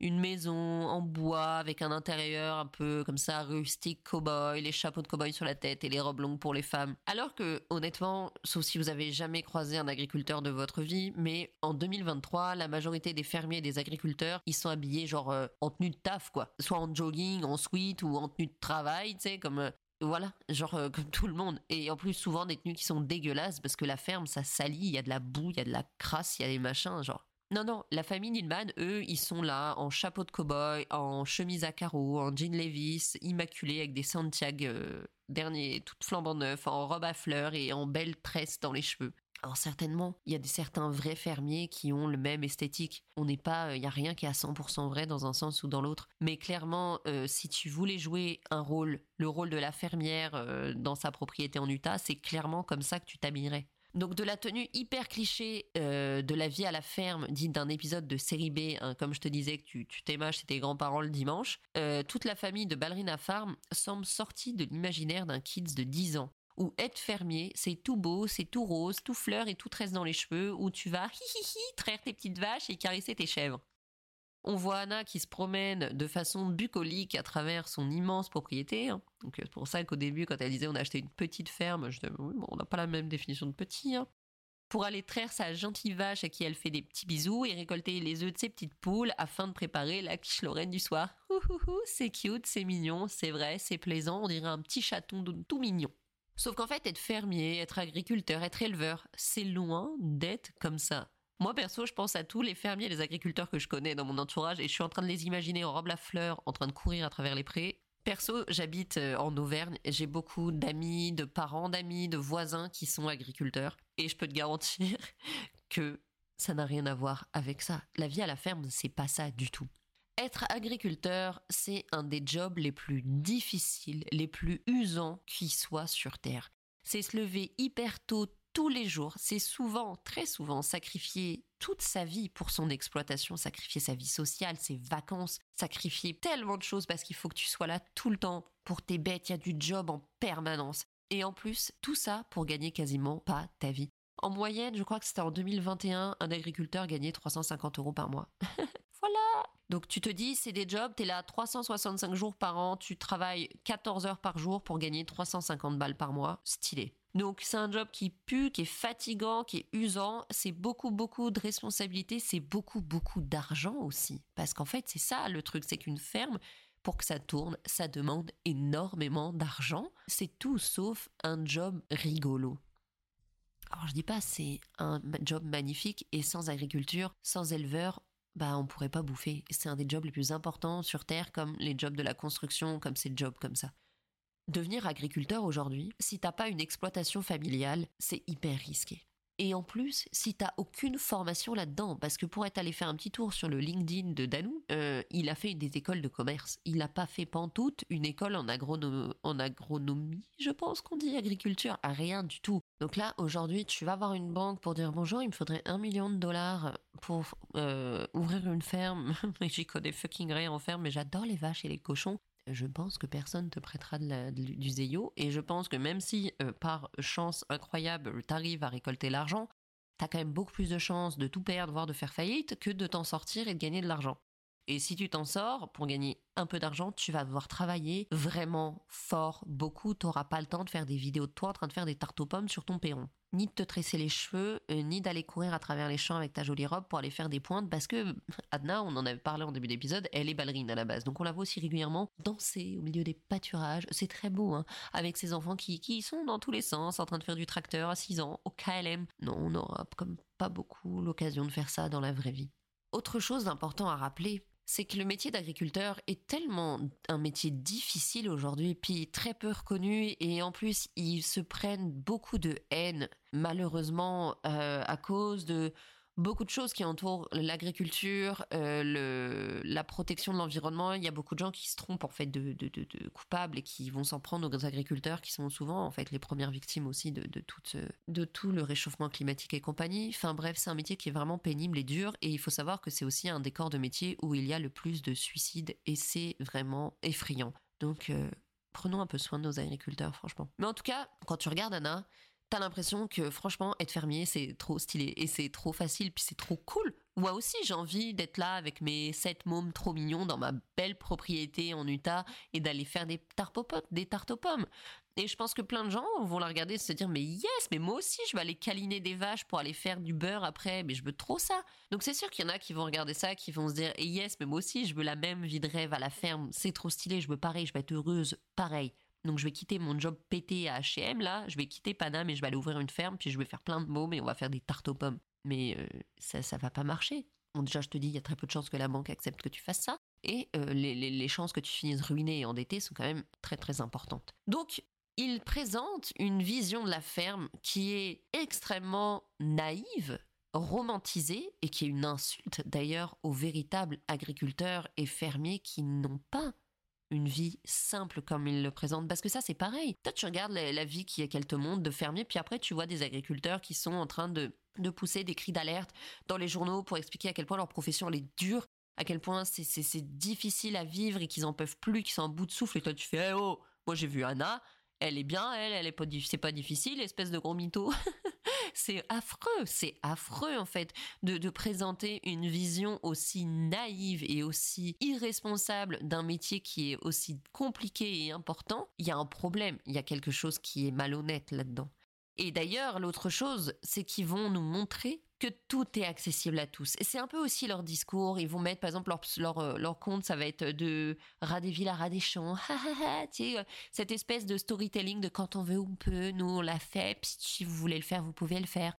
Speaker 1: une maison en bois avec un intérieur un peu comme ça rustique cowboy, les chapeaux de cowboy sur la tête et les robes longues pour les femmes. Alors que honnêtement, sauf si vous avez jamais croisé un agriculteur de votre vie, mais en 2023, la majorité des fermiers et des agriculteurs, ils sont habillés genre euh, en tenue de taf quoi, soit en jogging, en sweat ou en tenue de travail, tu sais comme euh, voilà, genre euh, comme tout le monde. Et en plus, souvent des tenues qui sont dégueulasses parce que la ferme, ça salit, il y a de la boue, il y a de la crasse, il y a des machins, genre. Non, non, la famille Nilman, eux, ils sont là en chapeau de cow-boy, en chemise à carreaux, en jean Levis, immaculés avec des Santiago euh, derniers, toutes flambant neufs, en robe à fleurs et en belles tresses dans les cheveux. Alors certainement, il y a des certains vrais fermiers qui ont le même esthétique. On n'est pas, il n'y a rien qui est à 100% vrai dans un sens ou dans l'autre. Mais clairement, euh, si tu voulais jouer un rôle, le rôle de la fermière euh, dans sa propriété en Utah, c'est clairement comme ça que tu t'habillerais. Donc de la tenue hyper cliché euh, de la vie à la ferme, dite d'un épisode de série B, hein, comme je te disais que tu, t'émages chez tes grands-parents le dimanche, euh, toute la famille de Ballerina Farm semble sortie de l'imaginaire d'un kids de 10 ans. Où être fermier, c'est tout beau, c'est tout rose, tout fleur et tout tresse dans les cheveux, où tu vas hi hi hi traire tes petites vaches et caresser tes chèvres. On voit Anna qui se promène de façon bucolique à travers son immense propriété. Hein. Donc c'est pour ça qu'au début, quand elle disait on a acheté une petite ferme, on n'a pas la même définition de petit. Hein. Pour aller traire sa gentille vache à qui elle fait des petits bisous et récolter les œufs de ses petites poules afin de préparer la quiche lorraine du soir. C'est cute, c'est mignon, c'est vrai, c'est plaisant, on dirait un petit chaton tout mignon. Sauf qu'en fait, être fermier, être agriculteur, être éleveur, c'est loin d'être comme ça. Moi, perso, je pense à tous les fermiers et les agriculteurs que je connais dans mon entourage et je suis en train de les imaginer en robe à fleurs, en train de courir à travers les prés. Perso, j'habite euh, en Auvergne. J'ai beaucoup d'amis, de parents d'amis, de voisins qui sont agriculteurs. Et je peux te garantir [laughs] que ça n'a rien à voir avec ça. La vie à la ferme, c'est pas ça du tout. Être agriculteur, c'est un des jobs les plus difficiles, les plus usants qui soient sur Terre. C'est se lever hyper tôt tous les jours. C'est souvent, très souvent, sacrifier toute sa vie pour son exploitation, sacrifier sa vie sociale, ses vacances, sacrifier tellement de choses parce qu'il faut que tu sois là tout le temps pour tes bêtes. Il y a du job en permanence. Et en plus, tout ça pour gagner quasiment pas ta vie. En moyenne, je crois que c'était en 2021, un agriculteur gagnait 350 euros par mois. [laughs] voilà Donc tu te dis, c'est des jobs, tu es là 365 jours par an, tu travailles 14 heures par jour pour gagner 350 balles par mois. Stylé. Donc c'est un job qui pue, qui est fatigant, qui est usant, c'est beaucoup beaucoup de responsabilités, c'est beaucoup beaucoup d'argent aussi. Parce qu'en fait c'est ça le truc, c'est qu'une ferme, pour que ça tourne, ça demande énormément d'argent. C'est tout sauf un job rigolo. Alors je dis pas c'est un job magnifique et sans agriculture, sans éleveur, bah on pourrait pas bouffer. C'est un des jobs les plus importants sur terre comme les jobs de la construction, comme ces jobs comme ça. Devenir agriculteur aujourd'hui, si t'as pas une exploitation familiale, c'est hyper risqué. Et en plus, si t'as aucune formation là-dedans, parce que pour être allé faire un petit tour sur le LinkedIn de Danou, euh, il a fait des écoles de commerce. Il n'a pas fait pantoute une école en, agronomie, je pense qu'on dit agriculture, à rien du tout. Donc là, aujourd'hui, tu vas voir une banque pour dire bonjour, il me faudrait un million de dollars pour euh, ouvrir une ferme. [laughs] J'y connais fucking rien en ferme, mais j'adore les vaches et les cochons je pense que personne te prêtera du zéyo. Et je pense que même si euh, par chance incroyable, tu arrives à récolter l'argent, tu as quand même beaucoup plus de chances de tout perdre, voire de faire faillite, que de t'en sortir et de gagner de l'argent. Et si tu t'en sors, pour gagner un peu d'argent, tu vas devoir travailler vraiment fort, beaucoup. Tu n'auras pas le temps de faire des vidéos de toi en train de faire des tartes aux pommes sur ton perron ni de te tresser les cheveux, euh, ni d'aller courir à travers les champs avec ta jolie robe pour aller faire des pointes, parce que [laughs] Adna, on en avait parlé en début d'épisode, elle est ballerine à la base, donc on la voit aussi régulièrement danser au milieu des pâturages, c'est très beau, hein, avec ses enfants qui, qui sont dans tous les sens, en train de faire du tracteur à 6 ans, au KLM. Non, on n'aura comme pas beaucoup l'occasion de faire ça dans la vraie vie. Autre chose d'important à rappeler, c'est que le métier d'agriculteur est tellement un métier difficile aujourd'hui, puis très peu reconnu, et en plus ils se prennent beaucoup de haine, malheureusement, euh, à cause de beaucoup de choses qui entourent l'agriculture, euh, la protection de l'environnement. Il y a beaucoup de gens qui se trompent en fait de, coupables et qui vont s'en prendre aux agriculteurs qui sont souvent en fait les premières victimes aussi de, tout le réchauffement climatique et compagnie. Enfin bref, c'est un métier qui est vraiment pénible et dur et il faut savoir que c'est aussi un des corps de métier où il y a le plus de suicides et c'est vraiment effrayant. Donc euh, prenons un peu soin de nos agriculteurs, franchement. Mais en tout cas, quand tu regardes Anna, t'as l'impression que franchement, être fermier, c'est trop stylé et c'est trop facile, puis c'est trop cool. Moi aussi, j'ai envie d'être là avec mes sept mômes trop mignons dans ma belle propriété en Utah et d'aller faire des tartes aux des tartes aux pommes. Et je pense que plein de gens vont la regarder et se dire mais yes, mais moi aussi je vais aller câliner des vaches pour aller faire du beurre après, mais je veux trop ça. Donc c'est sûr qu'il y en a qui vont regarder ça, qui vont se dire et yes, mais moi aussi je veux la même vie de rêve à la ferme, c'est trop stylé, je veux pareil, je vais être heureuse, pareil. Donc je vais quitter mon job pété à H&M là, je vais quitter Paname et je vais aller ouvrir une ferme, puis je vais faire plein de mômes et on va faire des tartes aux pommes. Mais euh, ça, ça va pas marcher. Bon, déjà, je te dis, il y a très peu de chances que la banque accepte que tu fasses ça. Et euh, les, les, chances que tu finisses ruiné et endetté sont quand même très très importantes. Donc, il présente une vision de la ferme qui est extrêmement naïve, romantisée et qui est une insulte d'ailleurs aux véritables agriculteurs et fermiers qui n'ont pas une vie simple comme il le présente parce que ça c'est pareil. Toi tu regardes la, vie qu'elle te montre de fermier puis après tu vois des agriculteurs qui sont en train de, de pousser des cris d'alerte dans les journaux pour expliquer à quel point leur profession est dure, à quel point c'est difficile à vivre et qu'ils en peuvent plus, qu'ils sont en bout de souffle et toi tu fais hey oh moi j'ai vu Anna, elle est bien, elle, elle est pas, c'est pas difficile, espèce de gros mytho. [laughs] c'est affreux, c'est affreux en fait de, présenter une vision aussi naïve et aussi irresponsable d'un métier qui est aussi compliqué et important. Il y a un problème, il y a quelque chose qui est malhonnête là-dedans. Et d'ailleurs, l'autre chose, c'est qu'ils vont nous montrer que tout est accessible à tous. C'est un peu aussi leur discours. Ils vont mettre, par exemple, leur, leur, euh, leur compte, ça va être de rat des villes à rat des champs. [laughs] euh, cette espèce de storytelling de quand on veut, on peut. Nous, on l'a fait. Si vous voulez le faire, vous pouvez le faire.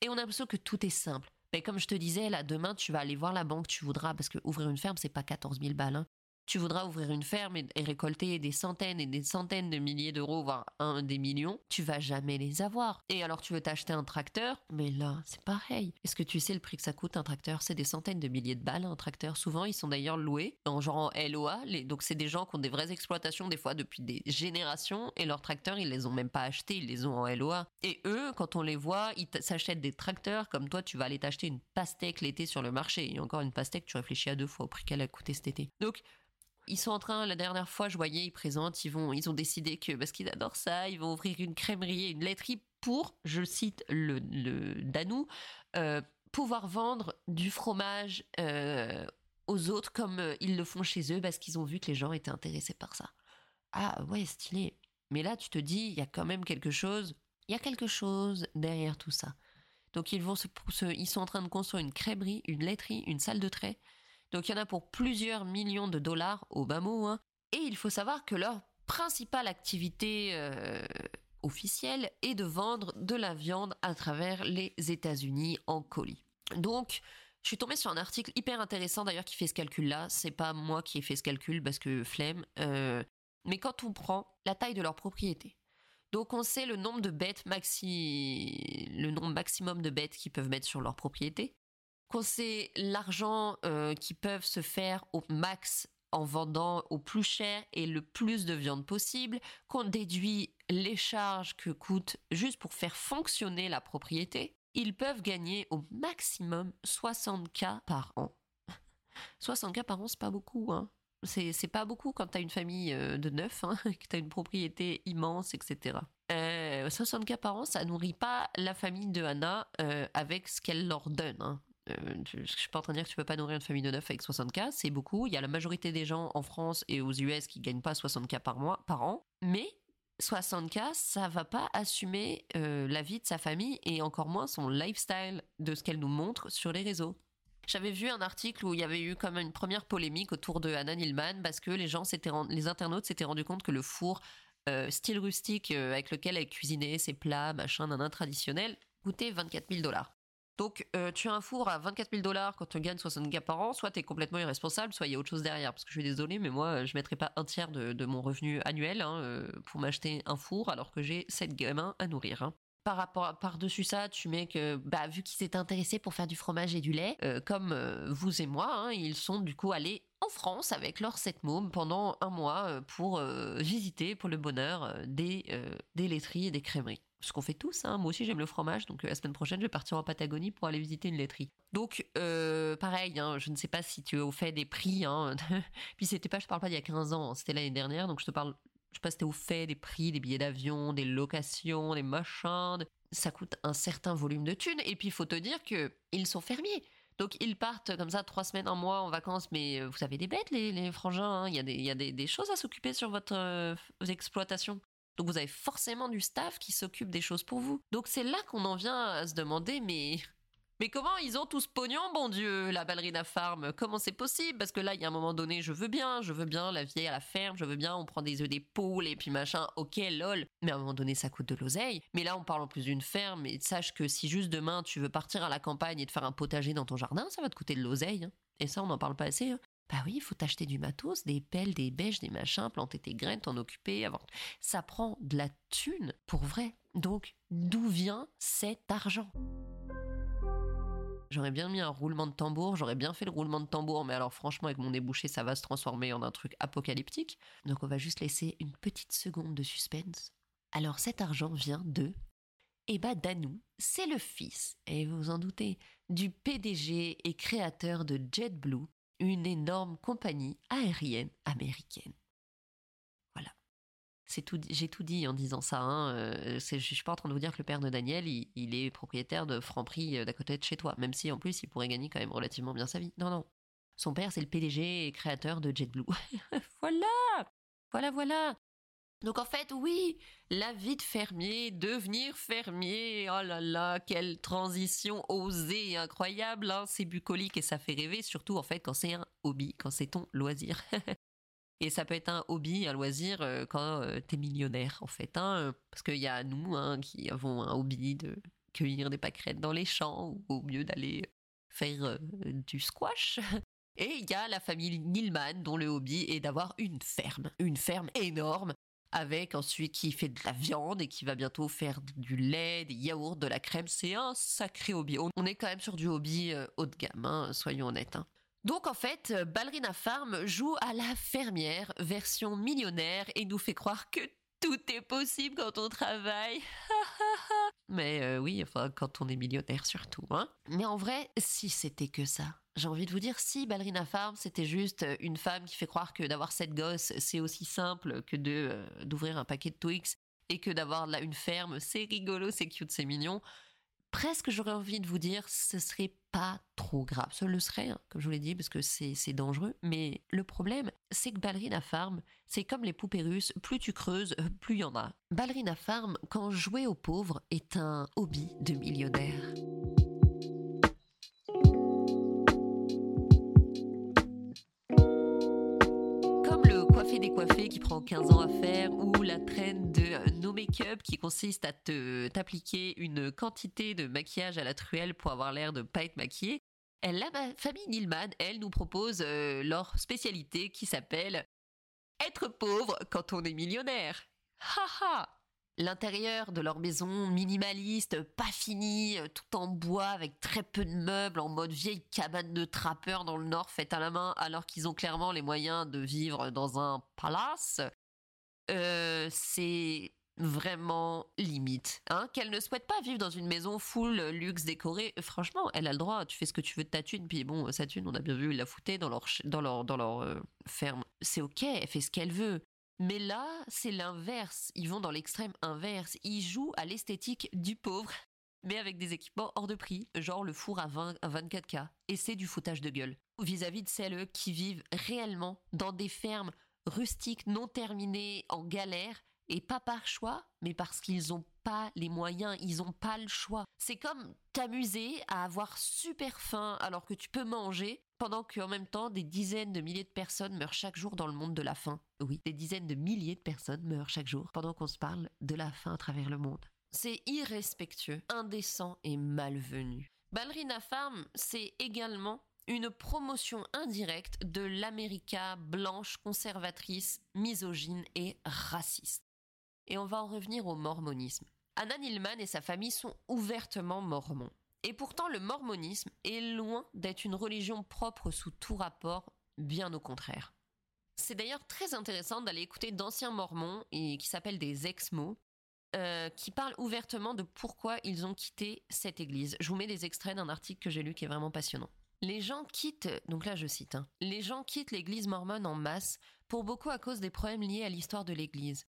Speaker 1: Et on a l'impression que tout est simple. Mais comme je te disais, là, demain, tu vas aller voir la banque, tu voudras, parce que ouvrir une ferme, c'est pas 14 000 balles. Hein tu voudras ouvrir une ferme et, récolter des centaines et des centaines de milliers d'euros, voire un des millions, tu vas jamais les avoir. Et alors tu veux t'acheter un tracteur, mais là c'est pareil. Est-ce que tu sais le prix que ça coûte un tracteur? C'est des centaines de milliers de balles un tracteur. Souvent ils sont d'ailleurs loués en genre en LOA, donc c'est des gens qui ont des vraies exploitations des fois depuis des générations et leurs tracteurs ils les ont même pas achetés, ils les ont en LOA. Et eux quand on les voit, ils s'achètent des tracteurs comme toi tu vas aller t'acheter une pastèque l'été sur le marché. Et encore une pastèque, tu réfléchis à deux fois au prix qu'elle a coûté cet été. Donc ils sont en train, la dernière fois, je voyais, ils présentent, ils vont, ils ont décidé que, parce qu'ils adorent ça, ils vont ouvrir une crèmerie et une laiterie pour, je cite le, le Danou, euh, pouvoir vendre du fromage euh, aux autres comme euh, ils le font chez eux parce qu'ils ont vu que les gens étaient intéressés par ça. Ah ouais, stylé. Mais là, tu te dis, il y a quand même quelque chose, il y a quelque chose derrière tout ça. Donc ils vont se, ils sont en train de construire une crèmerie, une laiterie, une salle de trait donc il y en a pour plusieurs millions de dollars au bas mot. Hein. Et il faut savoir que leur principale activité euh, officielle est de vendre de la viande à travers les États-Unis en colis. Donc je suis tombée sur un article hyper intéressant d'ailleurs qui fait ce calcul-là. C'est pas moi qui ai fait ce calcul parce que flemme. Euh, mais quand on prend la taille de leur propriété, donc on sait le nombre de bêtes maxi, le nombre maximum de bêtes qu'ils peuvent mettre sur leur propriété qu'on sait l'argent euh, qu'ils peuvent se faire au max en vendant au plus cher et le plus de viande possible, qu'on déduit les charges que coûte juste pour faire fonctionner la propriété, ils peuvent gagner au maximum 60K par an. [laughs] 60K par an, c'est pas beaucoup, hein. C'est pas beaucoup quand t'as une famille euh, de neuf, hein, [laughs] que t'as une propriété immense, etc. 60K euh, par an, ça nourrit pas la famille de Anna avec ce qu'elle leur donne. Hein. Euh, je ne suis pas en train de dire que tu peux pas nourrir une famille de neuf avec 60K, c'est beaucoup. Il y a la majorité des gens en France et aux US qui gagnent pas 60K par mois, par an. Mais 60K, ça va pas assumer euh, la vie de sa famille et encore moins son lifestyle de ce qu'elle nous montre sur les réseaux. J'avais vu un article où il y avait eu comme une première polémique autour de Anna Nilman parce que les gens les internautes s'étaient rendus compte que le four euh, style rustique avec lequel elle cuisinait ses plats, machin, nanan traditionnel, coûtait 24 000 dollars. Donc, euh, tu as un four à 24 000 dollars quand tu gagnes 60 k par an, soit tu es complètement irresponsable, soit il y a autre chose derrière. Parce que je suis désolée, mais moi, je mettrais pas un tiers de, mon revenu annuel hein, euh, pour m'acheter un four alors que j'ai 7 gamins à nourrir. Hein. Par rapport, par-dessus ça, tu mets que, bah, vu qu'ils étaient intéressés pour faire du fromage et du lait, euh, comme vous et moi, hein, ils sont du coup allés en France avec leurs 7 mômes pendant un mois pour visiter pour le bonheur des, des laiteries et des crèmeries ce qu'on fait tous. Hein. Moi aussi, j'aime le fromage, donc euh, la semaine prochaine, je vais partir en Patagonie pour aller visiter une laiterie. Donc, euh, pareil, hein, je ne sais pas si tu as fait des prix. Hein. [laughs] Puis c'était pas, je parle pas d'il y a 15 ans, c'était l'année dernière, donc je te parle Je sais pas si t'es au fait des prix, des billets d'avion, des locations, des machins. Ça coûte un certain volume de thunes. Et puis, il faut te dire que ils sont fermiers. Donc, ils partent comme ça trois semaines, un mois en vacances. Mais euh, vous avez des bêtes, les, frangins. Il y a, des, y a des, choses à s'occuper sur votre exploitation. Donc, vous avez forcément du staff qui s'occupe des choses pour vous. Donc, c'est là qu'on en vient à se demander, mais mais comment ils ont tous pognon, bon Dieu, la ballerina farm? Comment c'est possible? Parce que là, il y a un moment donné, je veux bien, je veux bien la vieille à la ferme, je veux bien, on prend des œufs des poules et puis machin, ok, lol. Mais à un moment donné, ça coûte de l'oseille. Mais là, on parle en plus d'une ferme et sache que si juste demain, tu veux partir à la campagne et te faire un potager dans ton jardin, ça va te coûter de l'oseille. hein. Et ça, on n'en parle pas assez. hein. Bah oui, il faut t'acheter du matos, des pelles, des bêches, des machins, planter tes graines, t'en occuper, avoir... Ça prend de la thune, pour vrai. Donc, d'où vient cet argent? J'aurais bien mis un roulement de tambour, j'aurais bien fait le roulement de tambour, mais alors franchement, avec mon débouché, ça va se transformer en un truc apocalyptique. Donc on va juste laisser une petite seconde de suspense. Alors cet argent vient de. Eh bah Danou, c'est le fils, et vous vous en doutez, du PDG et créateur de JetBlue, une énorme compagnie aérienne américaine. Voilà. J'ai tout dit en disant ça. Hein. euh, je suis pas en train de vous dire que le père de Daniel, il, il est propriétaire de Franprix euh, d'à côté de chez toi, même si en plus il pourrait gagner quand même relativement bien sa vie. Non, non. Son père, c'est le PDG et créateur de JetBlue. [laughs] voilà Voilà, voilà donc en fait, oui, la vie de fermier, devenir fermier, oh là là, quelle transition osée incroyable, hein, c'est bucolique et ça fait rêver, surtout en fait quand c'est un hobby, quand c'est ton loisir. [laughs] Et ça peut être un hobby, un loisir euh, quand euh, t'es millionnaire, en fait. Hein, parce qu'il y a nous hein, qui avons un hobby de cueillir des pâquerettes dans les champs ou au mieux d'aller faire euh, du squash. [laughs] Et il y a la famille Nilman dont le hobby est d'avoir une ferme, une ferme énorme avec ensuite qui fait de la viande et qui va bientôt faire du lait, des yaourts, de la crème. C'est un sacré hobby. On est quand même sur du hobby euh, haut de gamme, hein, soyons honnêtes. hein. Donc en fait, euh, Ballerina Farm joue à la fermière version millionnaire et nous fait croire que tout est possible quand on travaille. [laughs] Mais euh, oui, enfin quand on est millionnaire surtout. Hein. Mais en vrai, si c'était que ça. J'ai envie de vous dire, si Ballerina Farm, c'était juste euh, une femme qui fait croire que d'avoir sept gosses, c'est aussi simple que de euh, d'ouvrir un paquet de Twix et que d'avoir là une ferme, c'est rigolo, c'est cute, c'est mignon. Presque j'aurais envie de vous dire, ce serait pas trop grave. Ce le serait, hein, comme je vous l'ai dit, parce que c'est dangereux. Mais le problème, c'est que Ballerina Farm, c'est comme les poupées russes, plus tu creuses, euh, plus il y en a. Ballerina Farm, quand jouer aux pauvres, est un hobby de millionnaire. Qui prend 15 ans à faire ou la traîne de no make-up qui consiste à te t'appliquer une quantité de maquillage à la truelle pour avoir l'air de pas être maquillé. Elle, la famille Nilman, elle nous propose euh, leur spécialité qui s'appelle être pauvre quand on est millionnaire. Ha ha L'intérieur de leur maison minimaliste, pas fini, euh, tout en bois avec très peu de meubles, en mode vieille cabane de trappeur dans le nord faite à la main, alors qu'ils ont clairement les moyens de vivre dans un palace. Euh, c'est vraiment limite. Hein Qu'elle ne souhaite pas vivre dans une maison full luxe décorée. Euh, Franchement, elle a le droit. Tu fais ce que tu veux de ta thune. Puis bon, sa thune, on a bien vu, ils la foutaient dans leur, dans leur, dans leur ferme. C'est ok, elle fait ce qu'elle veut. Mais là, c'est l'inverse. Ils vont dans l'extrême inverse. Ils jouent à l'esthétique du pauvre, mais avec des équipements hors de prix, genre le four à, 20, à 24K. Et c'est du foutage de gueule. Vis-à-vis de celles qui vivent réellement dans des fermes rustiques non terminées, en galère, et pas par choix, mais parce qu'ils n'ont pas les moyens, ils n'ont pas le choix. C'est comme t'amuser à avoir super faim alors que tu peux manger, pendant qu'en même temps des dizaines de milliers de personnes meurent chaque jour dans le monde de la faim. Oui, des dizaines de milliers de personnes meurent chaque jour pendant qu'on se parle de la faim à travers le monde. C'est irrespectueux, indécent et malvenu. Ballerina Farm, c'est également une promotion indirecte de l'América blanche, conservatrice, misogyne et raciste. Et on va en revenir au mormonisme. Anna Nilman et sa famille sont ouvertement mormons. Et pourtant, le mormonisme est loin d'être une religion propre sous tout rapport, bien au contraire. C'est d'ailleurs très intéressant d'aller écouter d'anciens mormons qui s'appellent des ex-mots, euh, qui parlent ouvertement de pourquoi ils ont quitté cette église. Je vous mets des extraits d'un article que j'ai lu qui est vraiment passionnant. Les gens quittent, donc là je cite, hein, les gens quittent l'église mormone en masse, pour beaucoup à cause des problèmes liés à l'histoire de l'église.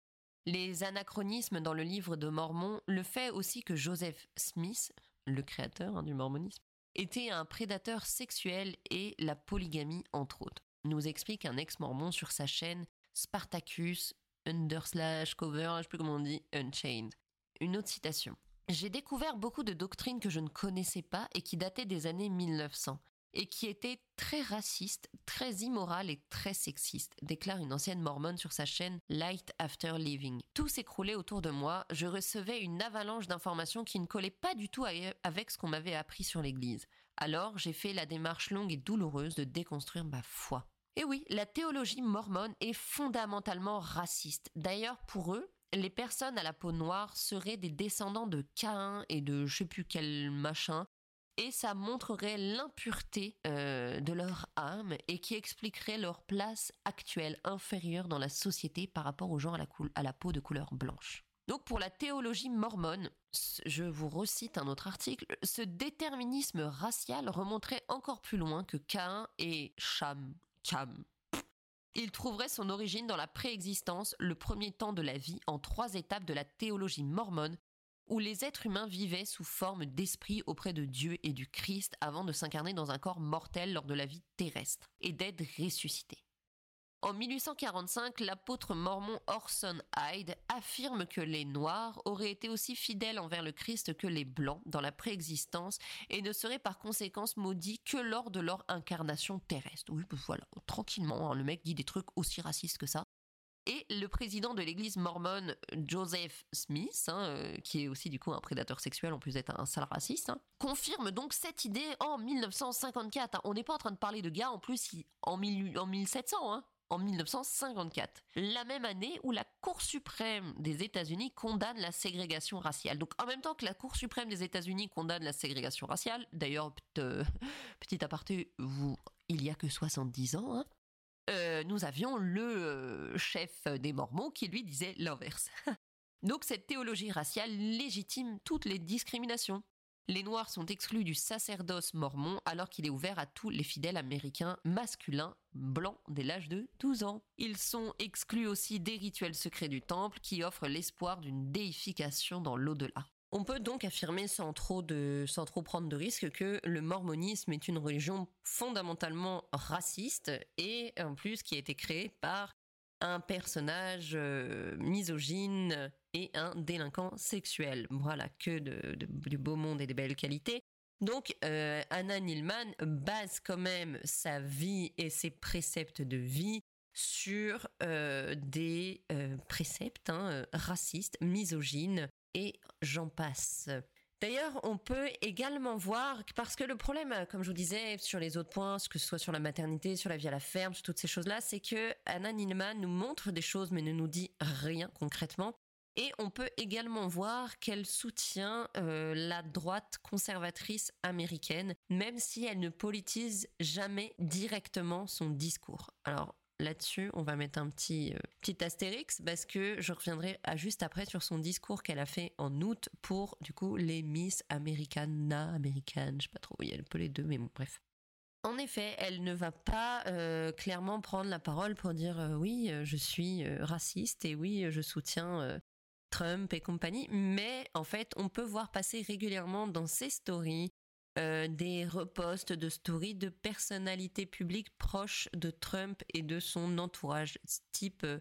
Speaker 1: Les anachronismes dans le livre de Mormon, le fait aussi que Joseph Smith, le créateur hein, du mormonisme, était un prédateur sexuel et la polygamie entre autres, nous explique un ex-mormon sur sa chaîne Spartacus underslash cover, je sais plus comment on dit, Unchained. Une autre citation. J'ai découvert beaucoup de doctrines que je ne connaissais pas et qui dataient des années 1900 et qui étaient très racistes, très immorales et très sexistes, déclare une ancienne mormone sur sa chaîne Light After Living. Tout s'écroulait autour de moi, je recevais une avalanche d'informations qui ne collaient pas du tout avec ce qu'on m'avait appris sur l'Église. Alors j'ai fait la démarche longue et douloureuse de déconstruire ma foi. Et oui, la théologie mormone est fondamentalement raciste. D'ailleurs, pour eux, les personnes à la peau noire seraient des descendants de Caïn et de je sais plus quel machin, et ça montrerait l'impureté euh, de leur âme et qui expliquerait leur place actuelle inférieure dans la société par rapport aux gens à la, peau de couleur blanche. Donc pour la théologie mormone, je vous recite un autre article, ce déterminisme racial remonterait encore plus loin que Caïn et Cham. Cham. Il trouverait son origine dans la préexistence, le premier temps de la vie, en trois étapes de la théologie mormone, où les êtres humains vivaient sous forme d'esprit auprès de Dieu et du Christ avant de s'incarner dans un corps mortel lors de la vie terrestre et d'être ressuscités. En 1845, l'apôtre mormon Orson Hyde affirme que les Noirs auraient été aussi fidèles envers le Christ que les Blancs dans la préexistence et ne seraient par conséquent maudits que lors de leur incarnation terrestre. Oui, ben voilà, tranquillement, hein, le mec dit des trucs aussi racistes que ça. Et le président de l'église mormone, Joseph Smith, hein, euh, qui est aussi du coup un prédateur sexuel en plus d'être un sale raciste, hein, confirme donc cette idée en 1954. On n'est pas en train de parler de gars en plus en, en 1700, en 1954, la même année où la Cour suprême des États-Unis condamne la ségrégation raciale. Donc en même temps que la Cour suprême des États-Unis condamne la ségrégation raciale, d'ailleurs, euh, [laughs] petit aparté, vous, il y a que 70 ans, hein, euh, nous avions le euh, chef des Mormons qui lui disait l'inverse. [laughs] Donc cette théologie raciale légitime toutes les discriminations. Les Noirs sont exclus du sacerdoce mormon alors qu'il est ouvert à tous les fidèles américains masculins blancs dès l'âge de 12 ans. Ils sont exclus aussi des rituels secrets du temple qui offrent l'espoir d'une déification dans l'au-delà. On peut donc affirmer sans trop, de, sans trop prendre de risques que le mormonisme est une religion fondamentalement raciste et en plus qui a été créée par un personnage euh, misogyne et un délinquant sexuel. Voilà, que de, du beau monde et des belles qualités. Donc, euh, Anna Nilman base quand même sa vie et ses préceptes de vie sur euh, des préceptes hein, racistes, misogynes, et j'en passe. D'ailleurs, on peut également voir, parce que le problème, comme je vous disais, sur les autres points, que ce soit sur la maternité, sur la vie à la ferme, sur toutes ces choses-là, c'est que Anna Nilman nous montre des choses mais ne nous dit rien concrètement. Et on peut également voir qu'elle soutient euh, la droite conservatrice américaine, même si elle ne politise jamais directement son discours. Alors, là-dessus, on va mettre un petit, euh, petit astérix parce que je reviendrai à juste après sur son discours qu'elle a fait en août pour du coup les Miss Americana, américaines, je sais pas trop, oui, elle peut les deux, mais bon, bref. En effet, elle ne va pas euh, clairement prendre la parole pour dire euh, oui, je suis raciste et oui, je soutiens Trump et compagnie, mais en fait, on peut voir passer régulièrement dans ses stories euh, des reposts de stories de personnalités publiques proches de Trump et de son entourage, type euh,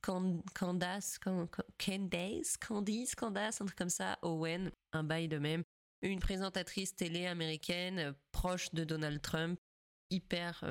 Speaker 1: Candace, Candace, Candice, Candace, un truc comme ça, Owen, un bail de même, une présentatrice télé américaine euh, proche de Donald Trump, hyper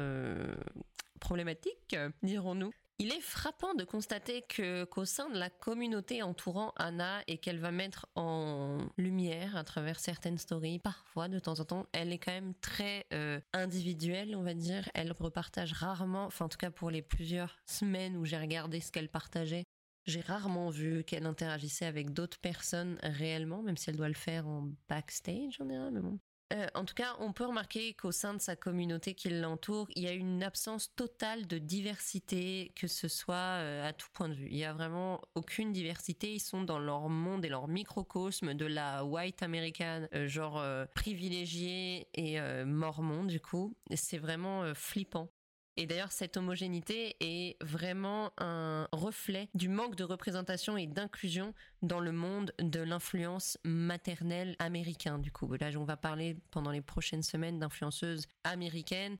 Speaker 1: problématique, dirons-nous. Il est frappant de constater que qu'au sein de la communauté entourant Anna et qu'elle va mettre en lumière à travers certaines stories, parfois de temps en temps, elle est quand même très euh, individuelle, on va dire. Elle repartage rarement, enfin en tout cas pour les plusieurs semaines où j'ai regardé ce qu'elle partageait, j'ai rarement vu qu'elle interagissait avec d'autres personnes réellement, même si elle doit le faire en backstage en général, mais bon. Euh, en tout cas, on peut remarquer qu'au sein de sa communauté qui l'entoure, il y a une absence totale de diversité, que ce soit euh, à tout point de vue. Il y a vraiment aucune diversité. Ils sont dans leur monde et leur microcosme de la white américaine, euh, genre privilégiée et mormon du coup. C'est vraiment flippant. Et d'ailleurs, cette homogénéité est vraiment un reflet du manque de représentation et d'inclusion dans le monde de l'influence maternelle américaine. Du coup, là, on va parler pendant les prochaines semaines d'influenceuses américaines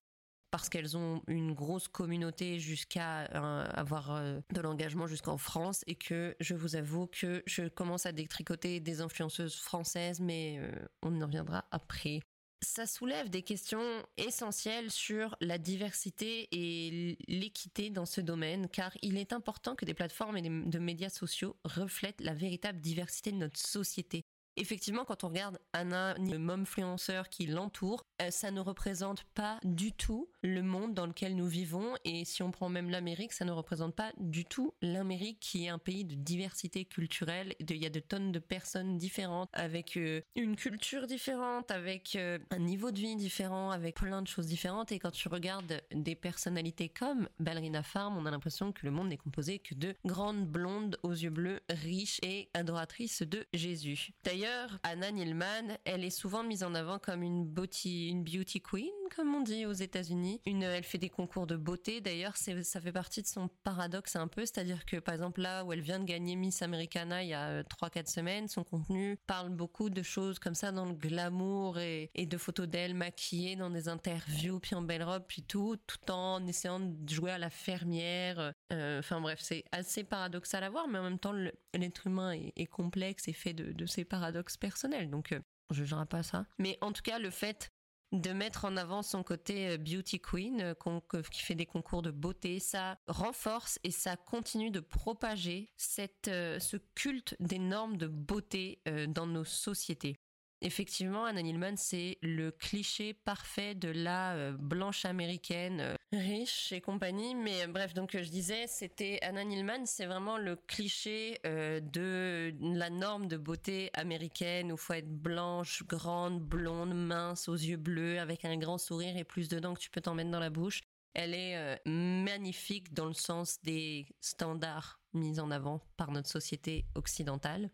Speaker 1: parce qu'elles ont une grosse communauté jusqu'à euh, avoir euh, de l'engagement jusqu'en France et que je vous avoue que je commence à détricoter des influenceuses françaises mais euh, on en reviendra après. Ça soulève des questions essentielles sur la diversité et l'équité dans ce domaine, car il est important que des plateformes et de médias sociaux reflètent la véritable diversité de notre société. Effectivement, quand on regarde Anna, le momfluenceur qui l'entoure, euh, ça ne représente pas du tout le monde dans lequel nous vivons. Et si on prend même l'Amérique, ça ne représente pas du tout l'Amérique qui est un pays de diversité culturelle. Il y a de tonnes de personnes différentes, avec euh, une culture différente, avec euh, un niveau de vie différent, avec plein de choses différentes. Et quand tu regardes des personnalités comme Ballerina Farm, on a l'impression que le monde n'est composé que de grandes blondes aux yeux bleus, riches et adoratrices de Jésus. D'ailleurs, Anna Nilman, elle est souvent mise en avant comme une beauty une beauty queen, comme on dit aux États-Unis. Une, elle fait des concours de beauté. D'ailleurs, ça fait partie de son paradoxe un peu, c'est-à-dire que par exemple là où elle vient de gagner Miss Americana il y a 3-4 euh, semaines, son contenu parle beaucoup de choses comme ça dans le glamour et, de photos d'elle maquillée dans des interviews, puis en belle robe, puis tout, tout en essayant de jouer à la fermière. Euh, enfin bref, c'est assez paradoxal à voir, mais en même temps, l'être humain est, complexe et fait de, de ses paradoxes personnels. Donc, euh, je ne jugerai pas ça. Mais en tout cas, le fait de mettre en avant son côté euh, beauty queen euh, qui fait des concours de beauté, ça renforce et ça continue de propager cette, euh, ce culte des normes de beauté dans nos sociétés. Effectivement, Anna Nilman, c'est le cliché parfait de la euh, blanche américaine euh, riche et compagnie. Mais euh, bref, donc je disais, c'était Anna Nilman, c'est vraiment le cliché de la norme de beauté américaine où faut être blanche, grande, blonde, mince, aux yeux bleus, avec un grand sourire et plus de dents que tu peux t'en mettre dans la bouche. Elle est magnifique dans le sens des standards mise en avant par notre société occidentale.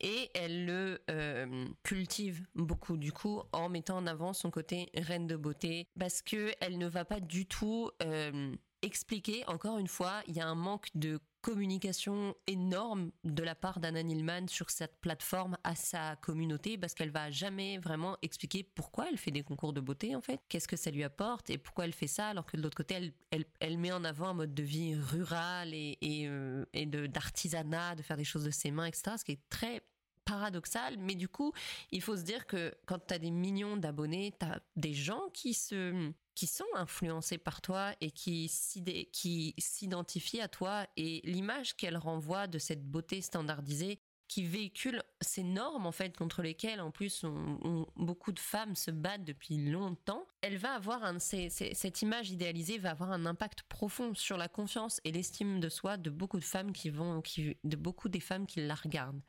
Speaker 1: Et elle le euh, cultive beaucoup du coup en mettant en avant son côté reine de beauté parce que elle ne va pas du tout euh, expliquer encore une fois il y a un manque de communication énorme de la part d'Anna Nilman sur cette plateforme à sa communauté parce qu'elle va jamais vraiment expliquer pourquoi elle fait des concours de beauté en fait, qu'est-ce que ça lui apporte et pourquoi elle fait ça alors que de l'autre côté elle, elle, met en avant un mode de vie rural et, et, euh, d'artisanat, de faire des choses de ses mains, etc. Ce qui est très paradoxal, mais du coup, il faut se dire que quand tu as des millions d'abonnés, tu as des gens qui se qui sont influencés par toi et qui s'identifient à toi et l'image qu'elle renvoie de cette beauté standardisée qui véhicule ces normes en fait contre lesquelles en plus beaucoup de femmes se battent depuis longtemps, elle va avoir un, cette image idéalisée va avoir un impact profond sur la confiance et l'estime de soi de beaucoup de femmes qui vont, qui, de beaucoup des femmes qui la regardent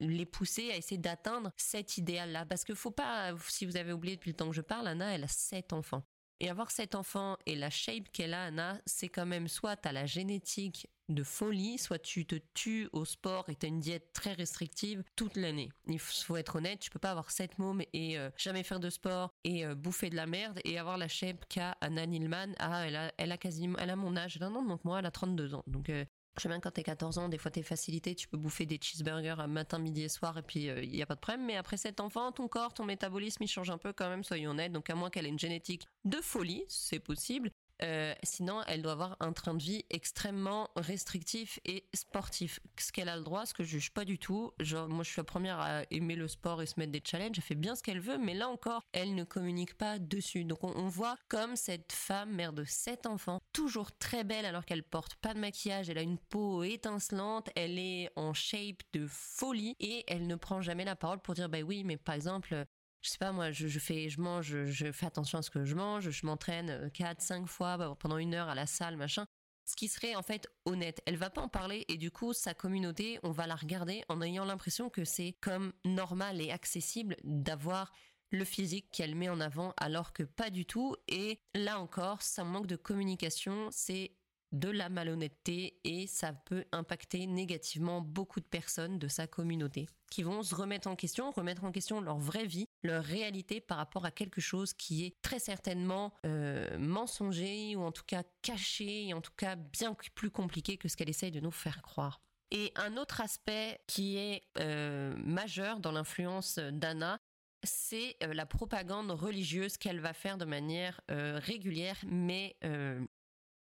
Speaker 1: les pousser à essayer d'atteindre cet idéal-là. Parce que faut pas, si vous avez oublié depuis le temps que je parle, Anna, elle a sept enfants. Et avoir cet enfant et la shape qu'elle a, Anna, c'est quand même soit tu as la génétique de folie, soit tu te tues au sport et tu as une diète très restrictive toute l'année. Il faut être honnête, tu peux pas avoir sept mômes et euh, jamais faire de sport et euh, bouffer de la merde et avoir la shape qu'a Anna Nilman. Ah, elle a, elle a quasiment, elle a mon âge, non, non, donc moi elle a 32 ans. Donc euh, je sais bien quand t'es 14 ans, des fois t'es facilité, tu peux bouffer des cheeseburgers à matin, midi et soir et puis il euh, n'y a pas de problème. Mais après cet enfant, ton corps, ton métabolisme, il change un peu quand même, soyons honnêtes. Donc à moins qu'elle ait une génétique de folie, c'est possible. Euh, sinon, elle doit avoir un train de vie extrêmement restrictif et sportif. Ce qu'elle a le droit, ce que je juge pas du tout. Genre, moi, je suis la première à aimer le sport et se mettre des challenges. Elle fait bien ce qu'elle veut, mais là encore, elle ne communique pas dessus. Donc, on, voit comme cette femme, mère de sept enfants, toujours très belle alors qu'elle porte pas de maquillage. Elle a une peau étincelante. Elle est en shape de folie et elle ne prend jamais la parole pour dire, bah oui, mais par exemple, je sais pas moi, je, fais, je mange, je, fais attention à ce que je mange, je m'entraîne 4, euh, 5 fois bah, pendant une heure à la salle, machin. Ce qui serait en fait honnête. Elle va pas en parler et du coup sa communauté, on va la regarder en ayant l'impression que c'est comme normal et accessible d'avoir le physique qu'elle met en avant alors que pas du tout. Et là encore, ça manque de communication, c'est de la malhonnêteté et ça peut impacter négativement beaucoup de personnes de sa communauté qui vont se remettre en question, remettre en question leur vraie vie, leur réalité par rapport à quelque chose qui est très certainement euh, mensonger ou en tout cas caché et en tout cas bien plus compliqué que ce qu'elle essaye de nous faire croire. Et un autre aspect qui est euh, majeur dans l'influence d'Anna, c'est euh, la propagande religieuse qu'elle va faire de manière régulière, mais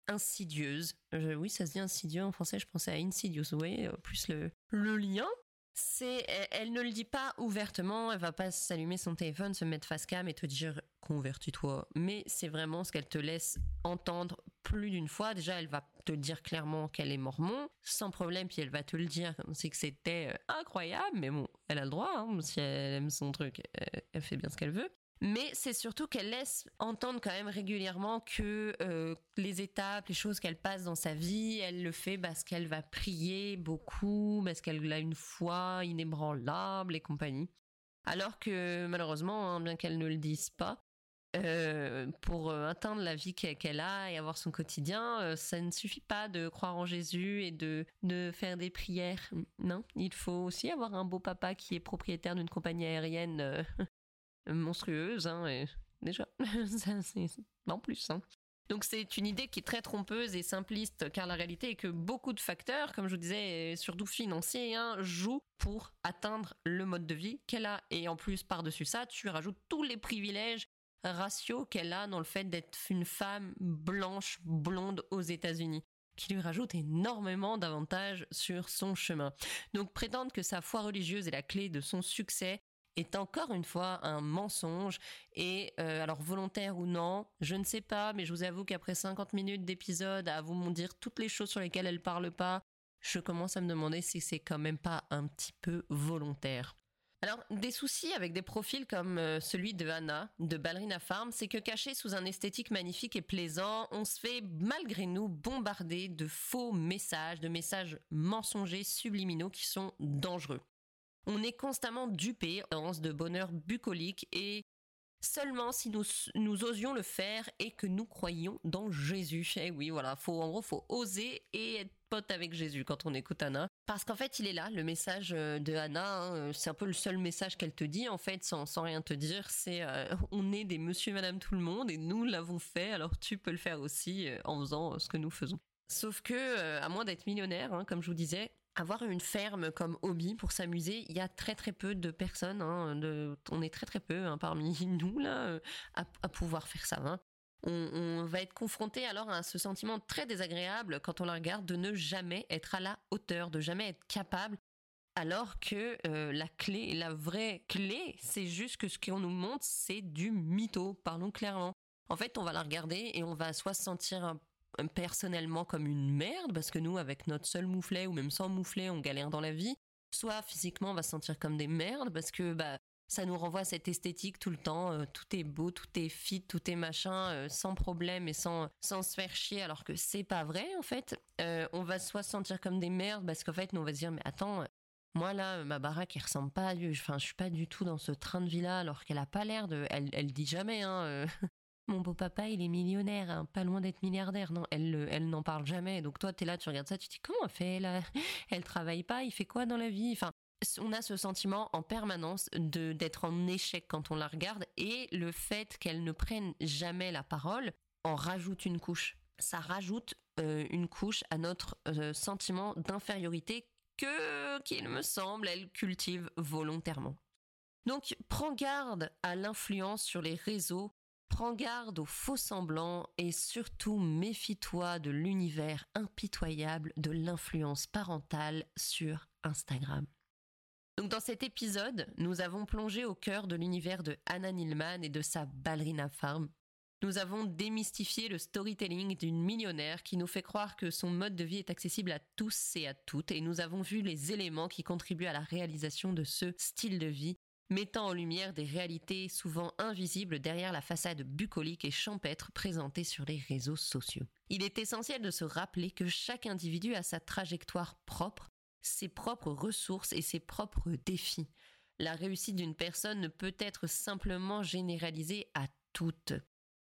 Speaker 1: insidieuse. oui, ça se dit insidieux en français, je pensais à insidious, vous voyez, plus le, lien. C'est, elle, ne le dit pas ouvertement, elle va pas s'allumer son téléphone, se mettre face cam et te dire convertis-toi. Mais c'est vraiment ce qu'elle te laisse entendre plus d'une fois. Déjà, elle va te dire clairement qu'elle est mormon, sans problème, puis elle va te le dire comme si c'était euh, incroyable. Mais bon, elle a le droit, hein, si elle aime son truc, elle fait bien ce qu'elle veut. Mais c'est surtout qu'elle laisse entendre quand même régulièrement que euh, les étapes, les choses qu'elle passe dans sa vie, elle le fait parce qu'elle va prier beaucoup, parce qu'elle a une foi inébranlable et compagnie. Alors que malheureusement, hein, bien qu'elle ne le dise pas, euh, pour euh, atteindre la vie qu'elle a et avoir son quotidien, ça ne suffit pas de croire en Jésus et de, de faire des prières. Non, il faut aussi avoir un beau papa qui est propriétaire d'une compagnie aérienne monstrueuse, hein, et déjà, [laughs] c'est en plus. Hein. Donc c'est une idée qui est très trompeuse et simpliste, car la réalité est que beaucoup de facteurs, comme je vous disais, surtout financiers, hein, jouent pour atteindre le mode de vie qu'elle a. Et en plus, par-dessus ça, tu rajoutes tous les privilèges raciaux qu'elle a dans le fait d'être une femme blanche, blonde aux États-Unis qui lui rajoute énormément d'avantages sur son chemin. Donc prétendre que sa foi religieuse est la clé de son succès, est encore une fois un mensonge. Et euh, alors volontaire ou non, je ne sais pas, mais je vous avoue qu'après 50 minutes d'épisode à vous dire toutes les choses sur lesquelles elle parle pas, je commence à me demander si c'est quand même pas un petit peu volontaire. Alors, des soucis avec des profils comme euh, celui de Anna, de Ballerina Farm, c'est que caché sous un esthétique magnifique et plaisant, on se fait malgré nous bombarder de faux messages, de messages mensongers subliminaux qui sont dangereux. On est constamment dupé de bonheur bucolique et seulement si nous, nous osions le faire et que nous croyions dans Jésus. Eh oui, voilà, faut, en gros, faut oser et être pote avec Jésus quand on écoute Anna. Parce qu'en fait, il est là, le message euh, de Anna. Hein, c'est un peu le seul message qu'elle te dit, en fait, sans, sans rien te dire. C'est euh, on est des monsieur et madame tout le monde et nous l'avons fait, alors tu peux le faire aussi euh, en faisant ce que nous faisons. Sauf que, à moins d'être millionnaire, hein, comme je vous disais, avoir une ferme comme hobby pour s'amuser, il y a très très peu de personnes, hein, on est très très peu hein, parmi [laughs] nous là euh, à, pouvoir faire ça. Hein. On, va être confronté alors à ce sentiment très désagréable quand on la regarde de ne jamais être à la hauteur, de jamais être capable, alors que euh, la clé, la vraie clé, c'est juste que ce qu'on nous montre, c'est du mytho, parlons clairement. En fait, on va la regarder et on va soit se sentir personnellement comme une merde, parce que nous, avec notre seul mouflet ou même sans mouflet, on galère dans la vie, soit physiquement, on va se sentir comme des merdes, parce que bah, ça nous renvoie à cette esthétique tout le temps, euh, tout est beau, tout est fit, tout est machin, euh, sans problème et sans, sans se faire chier, alors que c'est pas vrai en fait. Euh, on va soit se sentir comme des merdes, parce qu'en fait, nous, on va se dire, mais attends, moi là, ma baraque, elle ressemble pas à Enfin, je suis pas du tout dans ce train de vie-là, alors qu'elle a pas l'air de. Elle, elle dit jamais, hein. Mon beau papa, il est millionnaire, hein, pas loin d'être milliardaire. Non, elle, elle n'en parle jamais. Donc toi, t'es là, tu regardes ça, tu te dis comment elle fait là? [laughs] Elle travaille pas, il fait quoi dans la vie? Enfin, on a ce sentiment en permanence de d'être en échec quand on la regarde et le fait qu'elle ne prenne jamais la parole en rajoute une couche. Ça rajoute euh, une couche à notre euh, sentiment d'infériorité que, qu'il me semble, elle cultive volontairement. Donc, prends garde à l'influence sur les réseaux Prends garde aux faux semblants et surtout méfie-toi de l'univers impitoyable de l'influence parentale sur Instagram. Donc dans cet épisode, nous avons plongé au cœur de l'univers de Anna Nilman et de sa ballerina farm. Nous avons démystifié le storytelling d'une millionnaire qui nous fait croire que son mode de vie est accessible à tous et à toutes et nous avons vu les éléments qui contribuent à la réalisation de ce style de vie mettant en lumière des réalités souvent invisibles derrière la façade bucolique et champêtre présentée sur les réseaux sociaux. Il est essentiel de se rappeler que chaque individu a sa trajectoire propre, ses propres ressources et ses propres défis. La réussite d'une personne ne peut être simplement généralisée à toutes.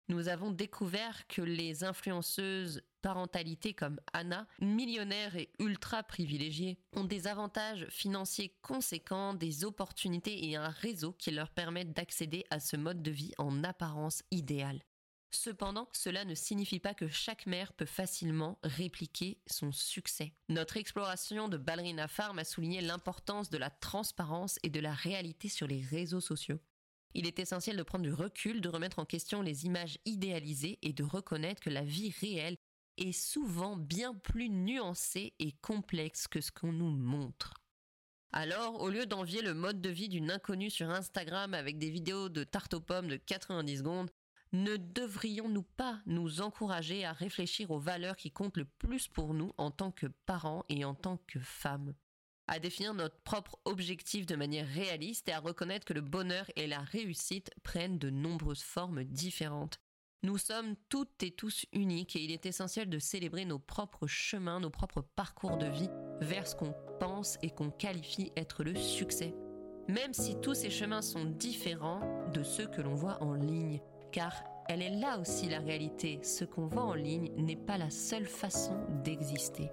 Speaker 1: Nous avons découvert que les influenceuses parentalité comme Anna, millionnaire et ultra privilégiée, ont des avantages financiers conséquents, des opportunités et un réseau qui leur permettent d'accéder à ce mode de vie en apparence idéal. Cependant, cela ne signifie pas que chaque mère peut facilement répliquer son succès. Notre exploration de Ballerina Farm a souligné l'importance de la transparence et de la réalité sur les réseaux sociaux. Il est essentiel de prendre du recul, de remettre en question les images idéalisées et de reconnaître que la vie réelle est souvent bien plus nuancée et complexe que ce qu'on nous montre. Alors, au lieu d'envier le mode de vie d'une inconnue sur Instagram avec des vidéos de tarte aux pommes de 90 secondes, ne devrions-nous pas nous encourager à réfléchir aux valeurs qui comptent le plus pour nous en tant que parents et en tant que femmes? À définir notre propre objectif de manière réaliste et à reconnaître que le bonheur et la réussite prennent de nombreuses formes différentes. Nous sommes toutes et tous uniques et il est essentiel de célébrer nos propres chemins, nos propres parcours de vie vers ce qu'on pense et qu'on qualifie être le succès. Même si tous ces chemins sont différents de ceux que l'on voit en ligne car elle est là aussi la réalité. Ce qu'on voit en ligne n'est pas la seule façon d'exister.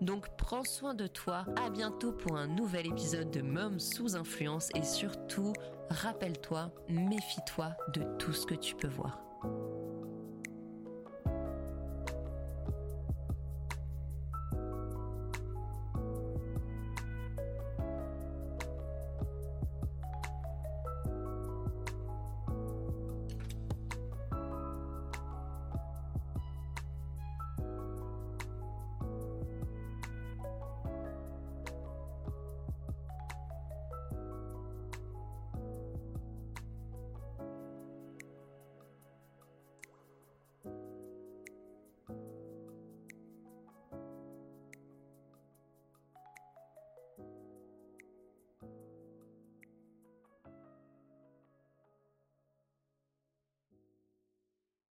Speaker 1: Donc prends soin de toi, à bientôt pour un nouvel épisode de Mom sous influence et surtout, rappelle-toi, méfie-toi de tout ce que tu peux voir.